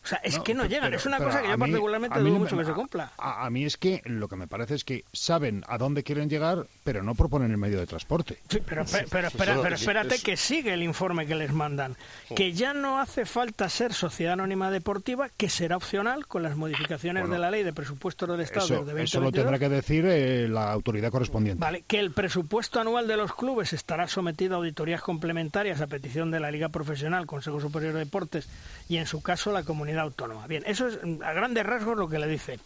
O sea, es que no llegan. es una cosa que yo particularmente dudo mucho que se cumpla. A, mí es que lo que me parece es que saben a dónde quieren llegar, pero no proponen el medio de transporte. Sí, pero, pero, pero espérate que sigue el informe que les mandan. Que ya no hace falta ser sociedad anónima deportiva, que será opcional con las modificaciones de la ley de presupuesto del Estado eso, de Eso lo tendrá que decir eh, la autoridad correspondiente. Vale, que el presupuesto anual de los clubes estará sometido a auditorías complementarias a petición de la Liga Profesional, Consejo Superior de Deportes y, en su caso, la comunidad autónoma. Bien, eso es mm, a grandes rasgos lo que le dice.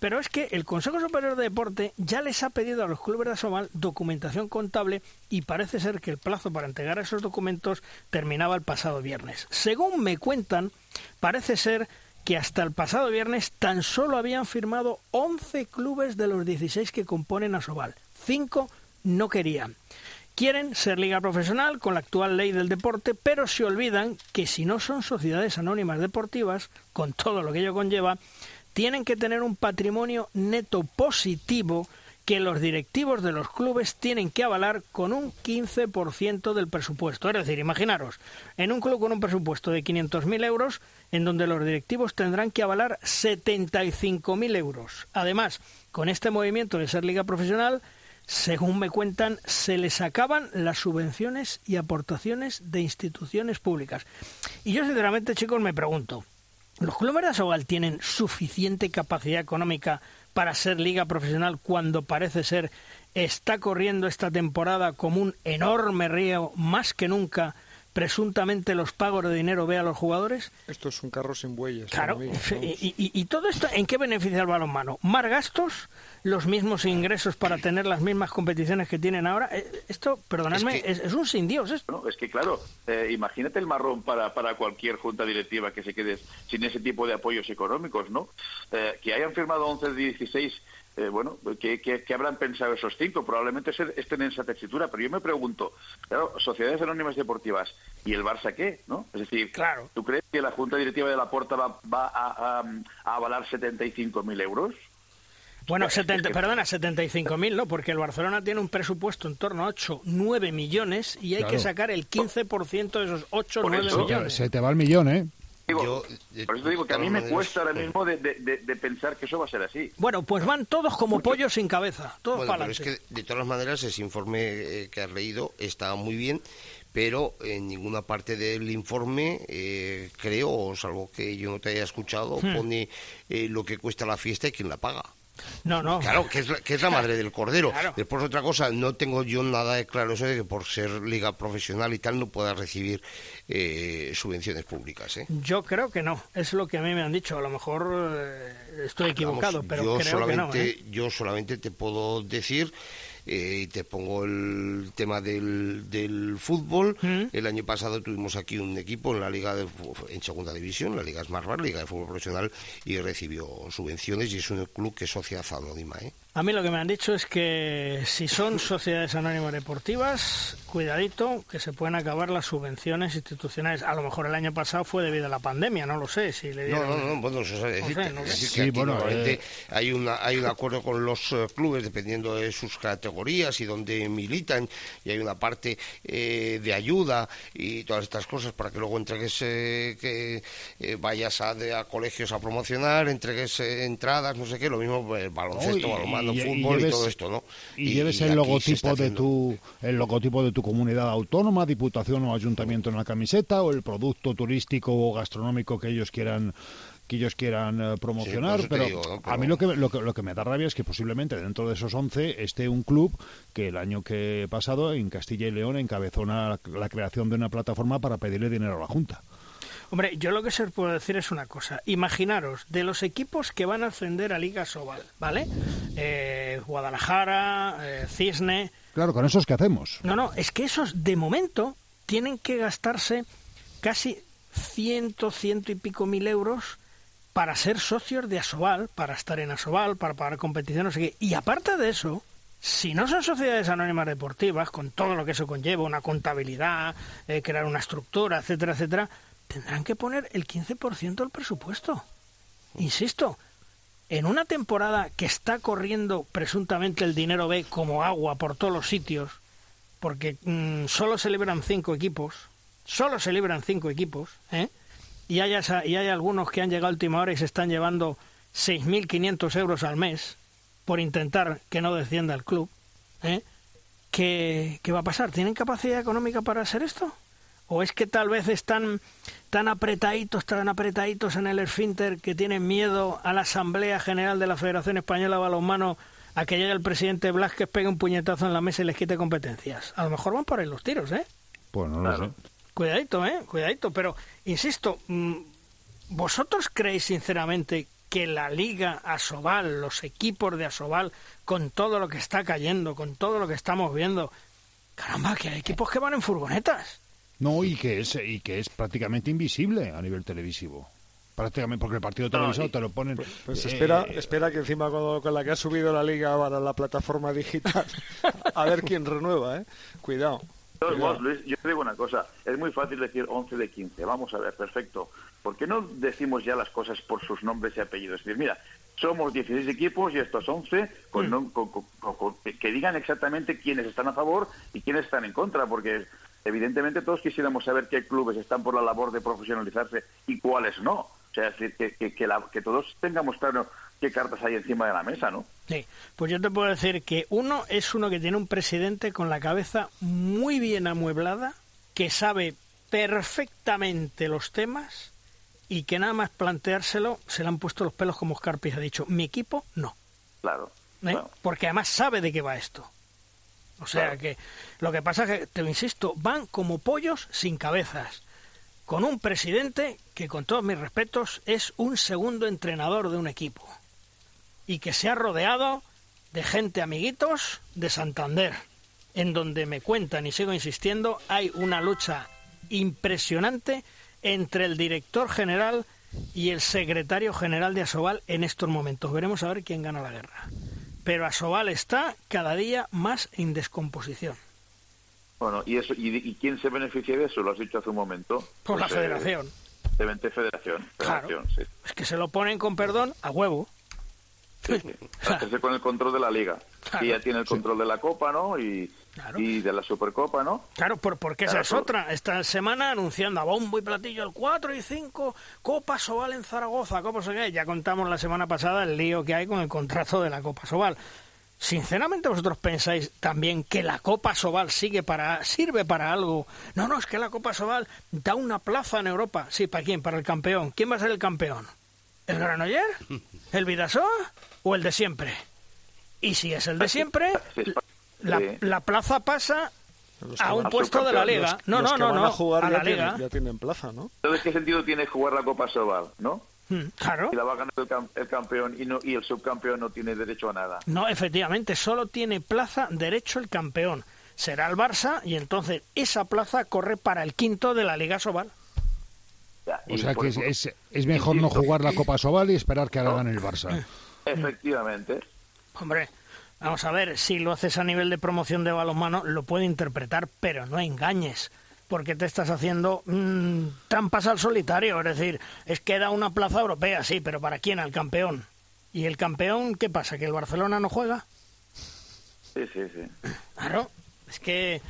Pero es que el Consejo Superior de Deporte ya les ha pedido a los clubes de Asomal documentación contable y parece ser que el plazo para entregar esos documentos terminaba el pasado viernes. Según me cuentan, parece ser que hasta el pasado viernes tan solo habían firmado 11 clubes de los 16 que componen Asobal. Cinco no querían. Quieren ser liga profesional con la actual ley del deporte, pero se olvidan que si no son sociedades anónimas deportivas, con todo lo que ello conlleva, tienen que tener un patrimonio neto positivo que los directivos de los clubes tienen que avalar con un 15% del presupuesto. Es decir, imaginaros, en un club con un presupuesto de 500.000 euros, en donde los directivos tendrán que avalar 75.000 euros. Además, con este movimiento de ser liga profesional, según me cuentan, se les acaban las subvenciones y aportaciones de instituciones públicas. Y yo sinceramente, chicos, me pregunto, ¿los clubes de Asogal tienen suficiente capacidad económica para ser liga profesional cuando parece ser está corriendo esta temporada como un enorme río más que nunca presuntamente los pagos de dinero ve a los jugadores? Esto es un carro sin bueyes. Claro. y, todo esto en qué beneficia el balonmano? ¿Más gastos? ¿Los mismos ingresos para tener las mismas competiciones que tienen ahora? Eh, esto, perdonadme, es, un sin Dios esto. es que claro, eh, imagínate el marrón para, para cualquier junta directiva que se quede sin ese tipo de apoyos económicos, ¿no? Eh, que hayan firmado 11 de 16 eh, bueno, ¿qué, habrán pensado esos cinco? Probablemente estén en esa textura, pero yo me pregunto, claro, sociedades anónimas deportivas, ¿y el Barça qué? ¿no? Es decir, claro. ¿tú crees que la Junta Directiva de la Porta va, a, a, avalar 75.000 euros? Bueno, 70, perdona, 75.000, ¿no? Porque el Barcelona tiene un presupuesto en torno a 8, 9 millones y hay que sacar el 15% de esos 8, 9 millones. Se te va el millón, ¿eh? Por eso digo que a mí me cuesta ahora mismo de, pensar que eso va a ser así. Bueno, pues van todos como pollos sin cabeza, todos bueno, pero es que de todas maneras ese informe eh, que has leído está muy bien, pero en ninguna parte del informe, eh, creo, salvo que yo no te haya escuchado, hmm. pone eh, lo que cuesta la fiesta y quién la paga. No, no. Claro, que es la, que es la madre del cordero. Después otra cosa, no tengo yo nada de claro eso de que por ser liga profesional y tal no pueda recibir eh, subvenciones públicas. ¿eh? Yo creo que no, es lo que a mí me han dicho. A lo mejor eh, estoy equivocado, pero yo creo solamente, que no. Yo solamente te puedo decir eh, y te pongo el tema del, del fútbol. Mm. El año pasado tuvimos aquí un equipo en la liga de, en segunda división, la liga Smart Liga de fútbol profesional, y recibió subvenciones y es un club que es sociedad anónima. ¿eh? A mí lo que me han dicho es que si son sociedades anónimas deportivas, cuidadito, que se pueden acabar las subvenciones institucionales. A lo mejor el año pasado fue debido a la pandemia, no lo sé. Si le no, no, no, bueno, eso es decir, que bueno, eh, hay, una, hay un acuerdo con los eh, clubes dependiendo de sus categorías y donde militan, y hay una parte eh, de ayuda y todas estas cosas para que luego entregues, que vayas a, a, colegios a promocionar, entregues entradas, no sé qué, lo mismo el baloncesto, balonmano y, fútbol y, todo esto, ¿no? Y, lleves el logotipo de tu el logotipo de tu comunidad autónoma, diputación o ayuntamiento en la camiseta o el producto turístico o gastronómico que ellos quieran que ellos quieran eh, promocionar, pero, a mí lo que, lo que, lo, que, me da rabia es que posiblemente dentro de esos 11 esté un club que el año que pasado en Castilla y León encabezó la creación de una plataforma para pedirle dinero a la Junta. Hombre, yo lo que se os puedo decir es una cosa. Imaginaros, de los equipos que van a ascender a Liga Sobal, ¿vale? Eh, Guadalajara, eh, Cisne, Claro, con esos que hacemos. No, no, es que esos de momento tienen que gastarse casi ciento, ciento y pico mil euros para ser socios de Asobal, para estar en Asobal, para pagar competiciones, y aparte de eso, si no son sociedades anónimas deportivas, con todo lo que eso conlleva, una contabilidad, eh, crear una estructura, etcétera, etcétera, tendrán que poner el 15% del presupuesto. Insisto, en una temporada que está corriendo presuntamente el dinero B como agua por todos los sitios, porque mm, solo se libran cinco equipos, solo se libran cinco equipos, ¿eh? y, hay, y hay algunos que han llegado a última hora y se están llevando 6.500 euros al mes, por intentar que no descienda el club, ¿eh? ¿Qué, ¿qué va a pasar? ¿Tienen capacidad económica para hacer esto? ¿O es que tal vez están tan apretaditos, tan apretaditos en el esfínter que tienen miedo a la Asamblea General de la Federación Española de Balonmano a que llegue el presidente Blasquez, pegue un puñetazo en la mesa y les quite competencias? A lo mejor van por ahí los tiros, ¿eh? Pues no lo sé. Cuidadito, ¿eh? Cuidadito. Pero, insisto, mm, ¿vosotros creéis sinceramente que la Liga Asobal, los equipos de Asobal, con todo lo que está cayendo, con todo lo que estamos viendo, caramba, que hay equipos que van en furgonetas. No, y que es, y que es prácticamente invisible a nivel televisivo. Prácticamente porque el partido televisado te lo ponen pues, pues espera eh, espera que encima con, la que ha subido la liga para la plataforma digital a ver quién renueva eh. Cuidado, Luis, yo te digo una cosa. Es muy fácil decir 11 de 15 vamos a ver perfecto. ¿por qué no decimos ya las cosas por sus nombres y apellidos? Es decir, mira, somos 16 equipos y estos 11 mm. que digan exactamente quiénes están a favor y quiénes están en contra, porque evidentemente todos quisiéramos saber qué clubes están por la labor de profesionalizarse y cuáles no. O sea, es decir, que, que todos tengamos claro qué cartas hay encima de la mesa, ¿no? Sí, pues yo te puedo decir que uno es uno que tiene un presidente con la cabeza muy bien amueblada, que sabe perfectamente los temas y que nada más planteárselo se le han puesto los pelos como Scarpis ha dicho, mi equipo no. Claro, ¿Eh? Porque además sabe de qué va esto. O sea que lo que pasa es que, te insisto, van como pollos sin cabezas, con un presidente que con todos mis respetos es un segundo entrenador de un equipo y que se ha rodeado de gente amiguitos de Santander, en donde me cuentan y sigo insistiendo, hay una lucha impresionante entre el director general y el secretario general de Asobal en estos momentos. Veremos a ver quién gana la guerra. Pero Asobal está cada día más en descomposición. Bueno, ¿y, eso, y, quién se beneficia de eso? Lo has dicho hace un momento. Por la pues, eh, federación. de federación. federación sí. Es que se lo ponen con perdón a huevo. Sí, Hacerse con el control de la liga. Y ya tiene el control de la Copa, ¿no? Y, y de la Supercopa, ¿no? Claro, por, porque esa es otra. Esta semana anunciando a bombo y platillo el 4 y 5 Copa Sobal en Zaragoza, Copa Sobal. Ya contamos la semana pasada el lío que hay con el contrato de la Copa Sobal. Sinceramente, vosotros pensáis también que la Copa Sobal sigue para, sirve para algo. No, no, es que la Copa Sobal da una plaza en Europa. Sí, ¿para quién? Para el campeón. ¿Quién va a ser el campeón? ¿El Granoller? ¿El Vidasoa? ¿O el de siempre? Y si es el de siempre, la, plaza pasa a un puesto de la liga. no, no, no, no. A, jugar la liga. ya tienen plaza, ¿no? Entonces, ¿qué sentido tiene jugar la Copa Sobal, no? Hmm, claro. Y la va a ganar el, campeón y, no, y el subcampeón no tiene derecho a nada. No, efectivamente, solo tiene plaza derecho el campeón. Será el Barça y entonces esa plaza corre para el quinto de la Liga Sobal. o sea que es, es, mejor no jugar la Copa Sobal y esperar que hagan el Barça. Efectivamente. Hombre, Vamos a ver, si lo haces a nivel de promoción de balonmano, lo puede interpretar, pero no engañes, porque te estás haciendo mmm, trampas al solitario. Es decir, es que da una plaza europea, sí, pero ¿para quién? Al campeón. ¿Y el campeón qué pasa? ¿Que el Barcelona no juega? Sí, sí, sí. Claro, es que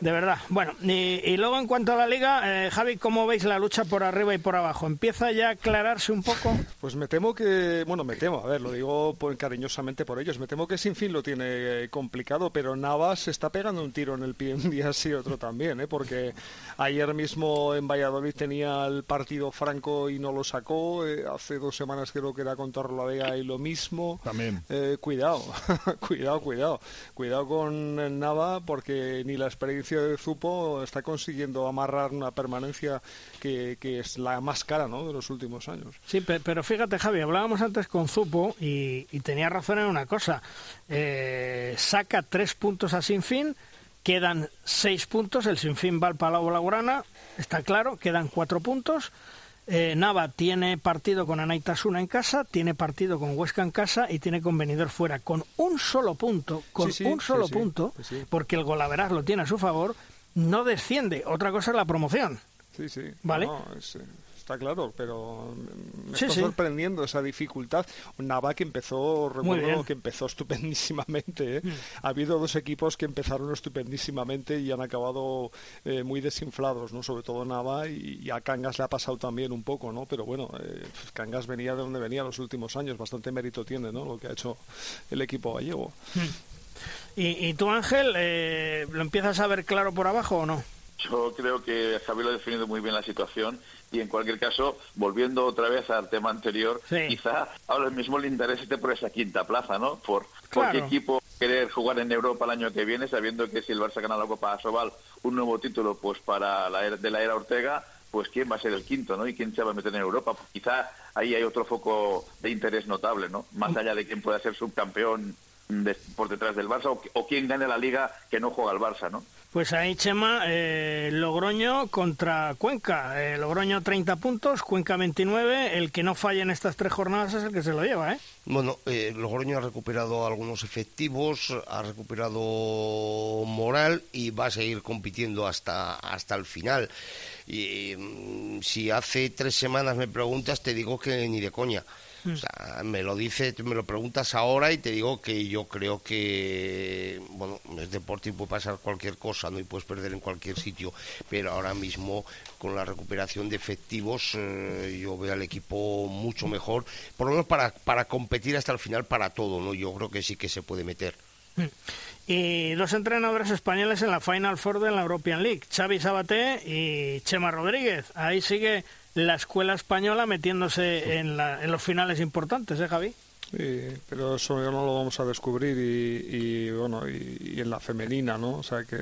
de verdad. Bueno, y, luego en cuanto a la liga, eh, Javi, ¿cómo veis la lucha por arriba y por abajo? ¿Empieza ya a aclararse un poco? Pues me temo que, bueno, me temo, a ver, lo digo cariñosamente por ellos, me temo que sin fin lo tiene eh, complicado, pero Navas está pegando un tiro en el pie un día sí otro también, ¿eh? porque ayer mismo en Valladolid tenía el partido franco y no lo sacó, eh, hace dos semanas creo que era contra Vega y lo mismo. También. cuidado, cuidado, cuidado, cuidado con Nava porque ni la experiencia de Zupo está consiguiendo amarrar una permanencia que, es la más cara ¿no? de los últimos años. Sí, pero fíjate, Javi, hablábamos antes con Zupo y, tenía razón en una cosa. Eh, saca tres puntos a Sinfín, quedan seis puntos, el Sinfín va al Palau Laurana, está claro, quedan cuatro puntos. Eh, Nava tiene partido con Anaitasuna en casa, tiene partido con Huesca en casa y tiene con Benidorm fuera. Con un solo punto, con un solo punto, porque el golaveraz lo tiene a su favor, no desciende. Otra cosa es la promoción. Sí, sí. ¿Vale? Eh, está claro, pero me está sorprendiendo esa dificultad. Nava que empezó, recuerdo que empezó estupendísimamente. ¿eh? Mm. Ha habido dos equipos que empezaron estupendísimamente y han acabado eh, muy desinflados, ¿no? Sobre todo Nava y, a Cangas le ha pasado también un poco, ¿no? Pero bueno, eh, Cangas venía de donde venía los últimos años, bastante mérito tiene, ¿no? Lo que ha hecho el equipo gallego. Mm. ¿Y, y tú, Ángel, lo empiezas a ver claro por abajo o no? Yo creo que Javier lo ha definido muy bien la situación y en cualquier caso, volviendo otra vez al tema anterior, quizá ahora mismo le interese por esa quinta plaza, ¿no? Por, qué equipo querer jugar en Europa el año que viene, sabiendo que si el Barça gana la Copa Asobal, un nuevo título pues para la era, de la era Ortega, pues quién va a ser el quinto, ¿no? Y quién se va a meter en Europa. quizá ahí hay otro foco de interés notable, ¿no? Más allá de quién pueda ser subcampeón por detrás del Barça o, o quién gane la liga que no juega el Barça, ¿no? Pues ahí, Chema, eh, Logroño contra Cuenca. Eh, Logroño 30 puntos, Cuenca 29. El que no falla en estas tres jornadas es el que se lo lleva, ¿eh? Bueno, eh, Logroño ha recuperado algunos efectivos, ha recuperado moral y va a seguir compitiendo hasta, hasta el final. Y mm, si hace tres semanas me preguntas, te digo que ni de coña. Me lo dice, me lo preguntas ahora y te digo que yo creo que, bueno, es deporte y puede pasar cualquier cosa, ¿no? Y puedes perder en cualquier sitio, pero ahora mismo con la recuperación de efectivos eh, yo veo al equipo mucho mejor, por lo menos para, para competir hasta el final para todo, ¿no? Yo creo que sí que se puede meter. Mm. Y dos entrenadores españoles en la Final Four de la European League, Xavi Sabaté y Chema Rodríguez. Ahí sigue la escuela española metiéndose en, los finales importantes, ¿eh, Javi? Sí, pero eso ya no lo vamos a descubrir y, bueno y, en la femenina, ¿no? O sea que,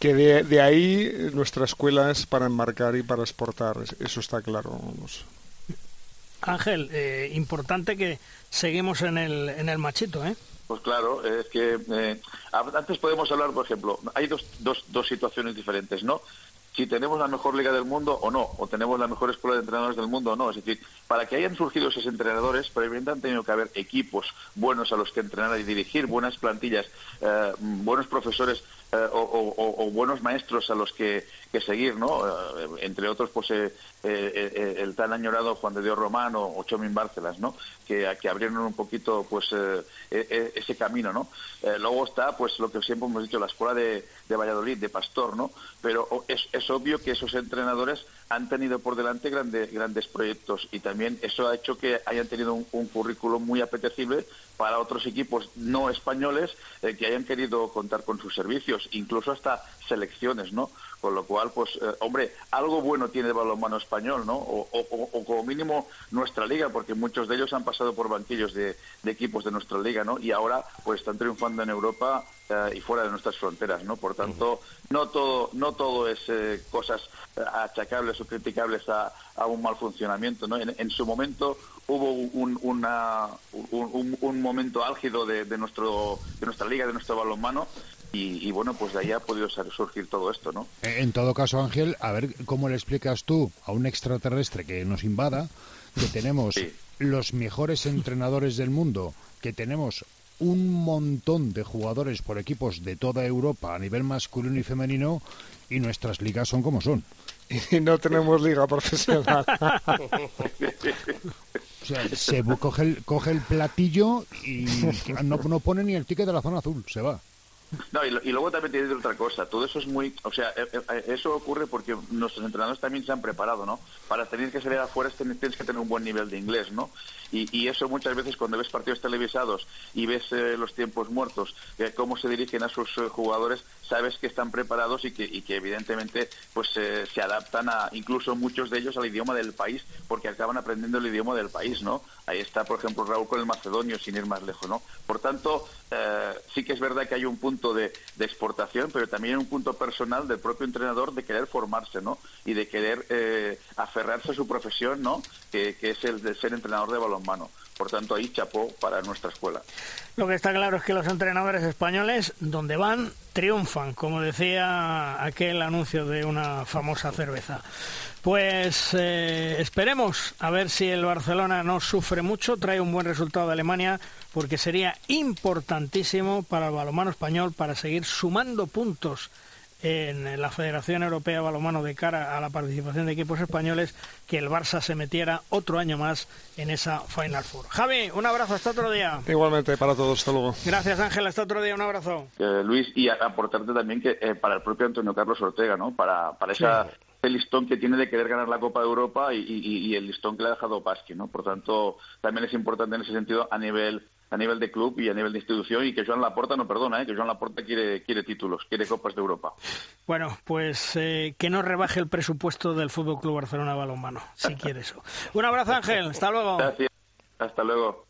que de, ahí nuestra escuela es para enmarcar y para exportar, eso está claro. Ángel, eh, importante que seguimos en el, en el machito, ¿eh? Pues claro, es que eh, antes podemos hablar, por ejemplo, hay dos, dos, dos situaciones diferentes, ¿no? Si tenemos la mejor liga del mundo o no, o tenemos la mejor escuela de entrenadores del mundo o no. Es decir, para que hayan surgido esos entrenadores, previamente han tenido que haber equipos buenos a los que entrenar y dirigir, buenas plantillas, eh, buenos profesores eh, o, buenos maestros a los que, seguir, ¿no? Eh, entre otros, pues eh, el tan añorado Juan de Dios Romano o Chomín Bárcelas, ¿no? Que, que abrieron un poquito, pues, ese camino, ¿no? luego está, pues, lo que siempre hemos dicho, la escuela de, Valladolid, de Pastor, ¿no? Pero es, es, obvio que esos entrenadores han tenido por delante grandes grandes proyectos y también eso ha hecho que hayan tenido un, currículum muy apetecible para otros equipos no españoles eh, que hayan querido contar con sus servicios, incluso hasta selecciones, ¿no? Con lo cual, pues, eh, hombre, algo bueno tiene el balonmano español, ¿no? O, como mínimo nuestra liga, porque muchos de ellos han pasado por banquillos de, equipos de nuestra liga, ¿no? Y ahora, pues, están triunfando en Europa eh, y fuera de nuestras fronteras, ¿no? Por tanto, no todo, no todo es cosas achacables o criticables a, un mal funcionamiento, ¿no? en su momento hubo un, un, momento álgido de, nuestro, de nuestra liga, de nuestro balonmano, y, bueno, pues de ahí ha podido surgir todo esto, ¿no? En todo caso, Ángel, a ver cómo le explicas tú a un extraterrestre que nos invada que tenemos los mejores entrenadores del mundo, que tenemos un montón de jugadores por equipos de toda Europa a nivel masculino y femenino y nuestras ligas son como son. Y no tenemos liga profesional. se coge el, coge el platillo y no, no pone ni el ticket de la zona azul, se va. No, y, luego también tiene otra cosa. Todo eso es muy. O sea, eh, eh, eso ocurre porque nuestros entrenadores también se han preparado, ¿no? Para tener que salir afuera tienes que tener un buen nivel de inglés, ¿no? Y, eso muchas veces cuando ves partidos televisados y ves eh, los tiempos muertos, cómo se dirigen a sus jugadores, sabes que están preparados y que, y que evidentemente pues eh, se adaptan a incluso muchos de ellos al idioma del país porque acaban aprendiendo el idioma del país, ¿no? Ahí está, por ejemplo, Raúl con el macedonio, sin ir más lejos, ¿no? Por tanto, eh, sí que es verdad que hay un punto de, exportación, pero también un punto personal del propio entrenador de querer formarse, ¿no? Y de querer eh, aferrarse a su profesión, ¿no? Que, que es el de ser entrenador de Por tanto, ahí chapó para nuestra escuela. Lo que está claro es que los entrenadores españoles, donde van, triunfan, como decía aquel anuncio de una famosa cerveza. Pues eh, esperemos a ver si el Barcelona no sufre mucho, trae un buen resultado de Alemania, porque sería importantísimo para el balonmano español para seguir sumando puntos en la Federación Europea de Balonmano de cara a la participación de equipos españoles que el Barça se metiera otro año más en esa Final Four. Javi, un abrazo, hasta otro día. Igualmente, para todos, hasta luego. Gracias Ángel, hasta otro día, un abrazo. Eh, Luis, y aportarte también que eh, para el propio Antonio Carlos Ortega, ¿no? Para, para esa... el listón que tiene de querer ganar la Copa de Europa y, el listón que le ha dejado Pasqui, ¿no? Por tanto, también es importante en ese sentido a nivel a nivel de club y a nivel de institución y que Joan Laporta no perdona, ¿eh? que Joan Laporta quiere, quiere títulos, quiere Copas de Europa. Bueno, pues eh, que no rebaje el presupuesto del Fútbol Club Barcelona Balonmano, si quiere eso. Un abrazo Ángel, hasta luego. Gracias, hasta luego.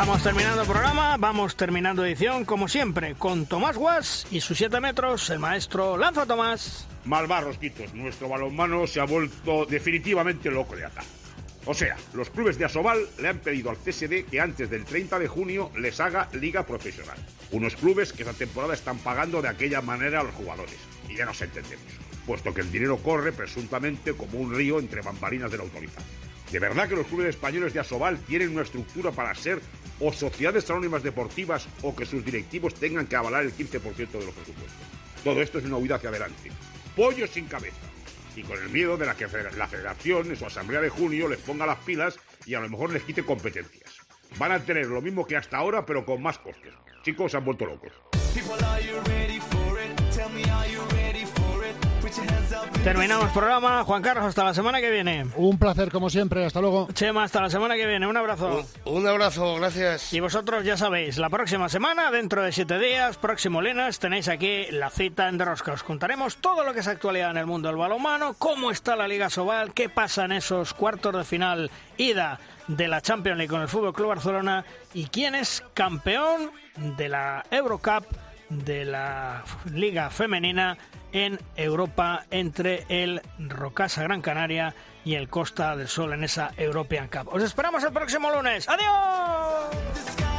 Vamos terminando programa, vamos terminando edición, como siempre, con Tomás Guas y sus 7 metros, el maestro Lanza Tomás. Malvar, Rosquitos, nuestro balonmano se ha vuelto definitivamente loco de acá. O sea, los clubes de Asobal le han pedido al CSD que antes del 30 de junio les haga liga profesional. Unos clubes que esta temporada están pagando de aquella manera a los jugadores. Y ya nos entendemos, puesto que el dinero corre presuntamente como un río entre bambalinas de la autoridad. ¿De verdad que los clubes españoles de Asobal tienen una estructura para ser o sociedades anónimas deportivas o que sus directivos tengan que avalar el 15% de los presupuestos? Todo esto es una huida hacia adelante. Pollo sin cabeza. Y con el miedo de la que la federación en su asamblea de junio les ponga las pilas y a lo mejor les quite competencias. Van a tener lo mismo que hasta ahora, pero con más costes. Chicos, se han vuelto locos. Terminamos programa. Juan Carlos, hasta la semana que viene. Un placer, como siempre. Hasta luego. Chema, hasta la semana que viene. Un abrazo. Un, abrazo, gracias. Y vosotros ya sabéis, la próxima semana, dentro de siete días, próximo lunes, tenéis aquí la cita en Derrosca. Os contaremos todo lo que es actualidad en el mundo del balonmano, cómo está la Liga Sobal, qué pasa en esos cuartos de final ida de la Champions League con el Fútbol Club Barcelona y quién es campeón de la Eurocup de la Liga Femenina en Europa entre el Rocasa Gran Canaria y el Costa del Sol en esa European Cup. Os esperamos el próximo lunes. ¡Adiós!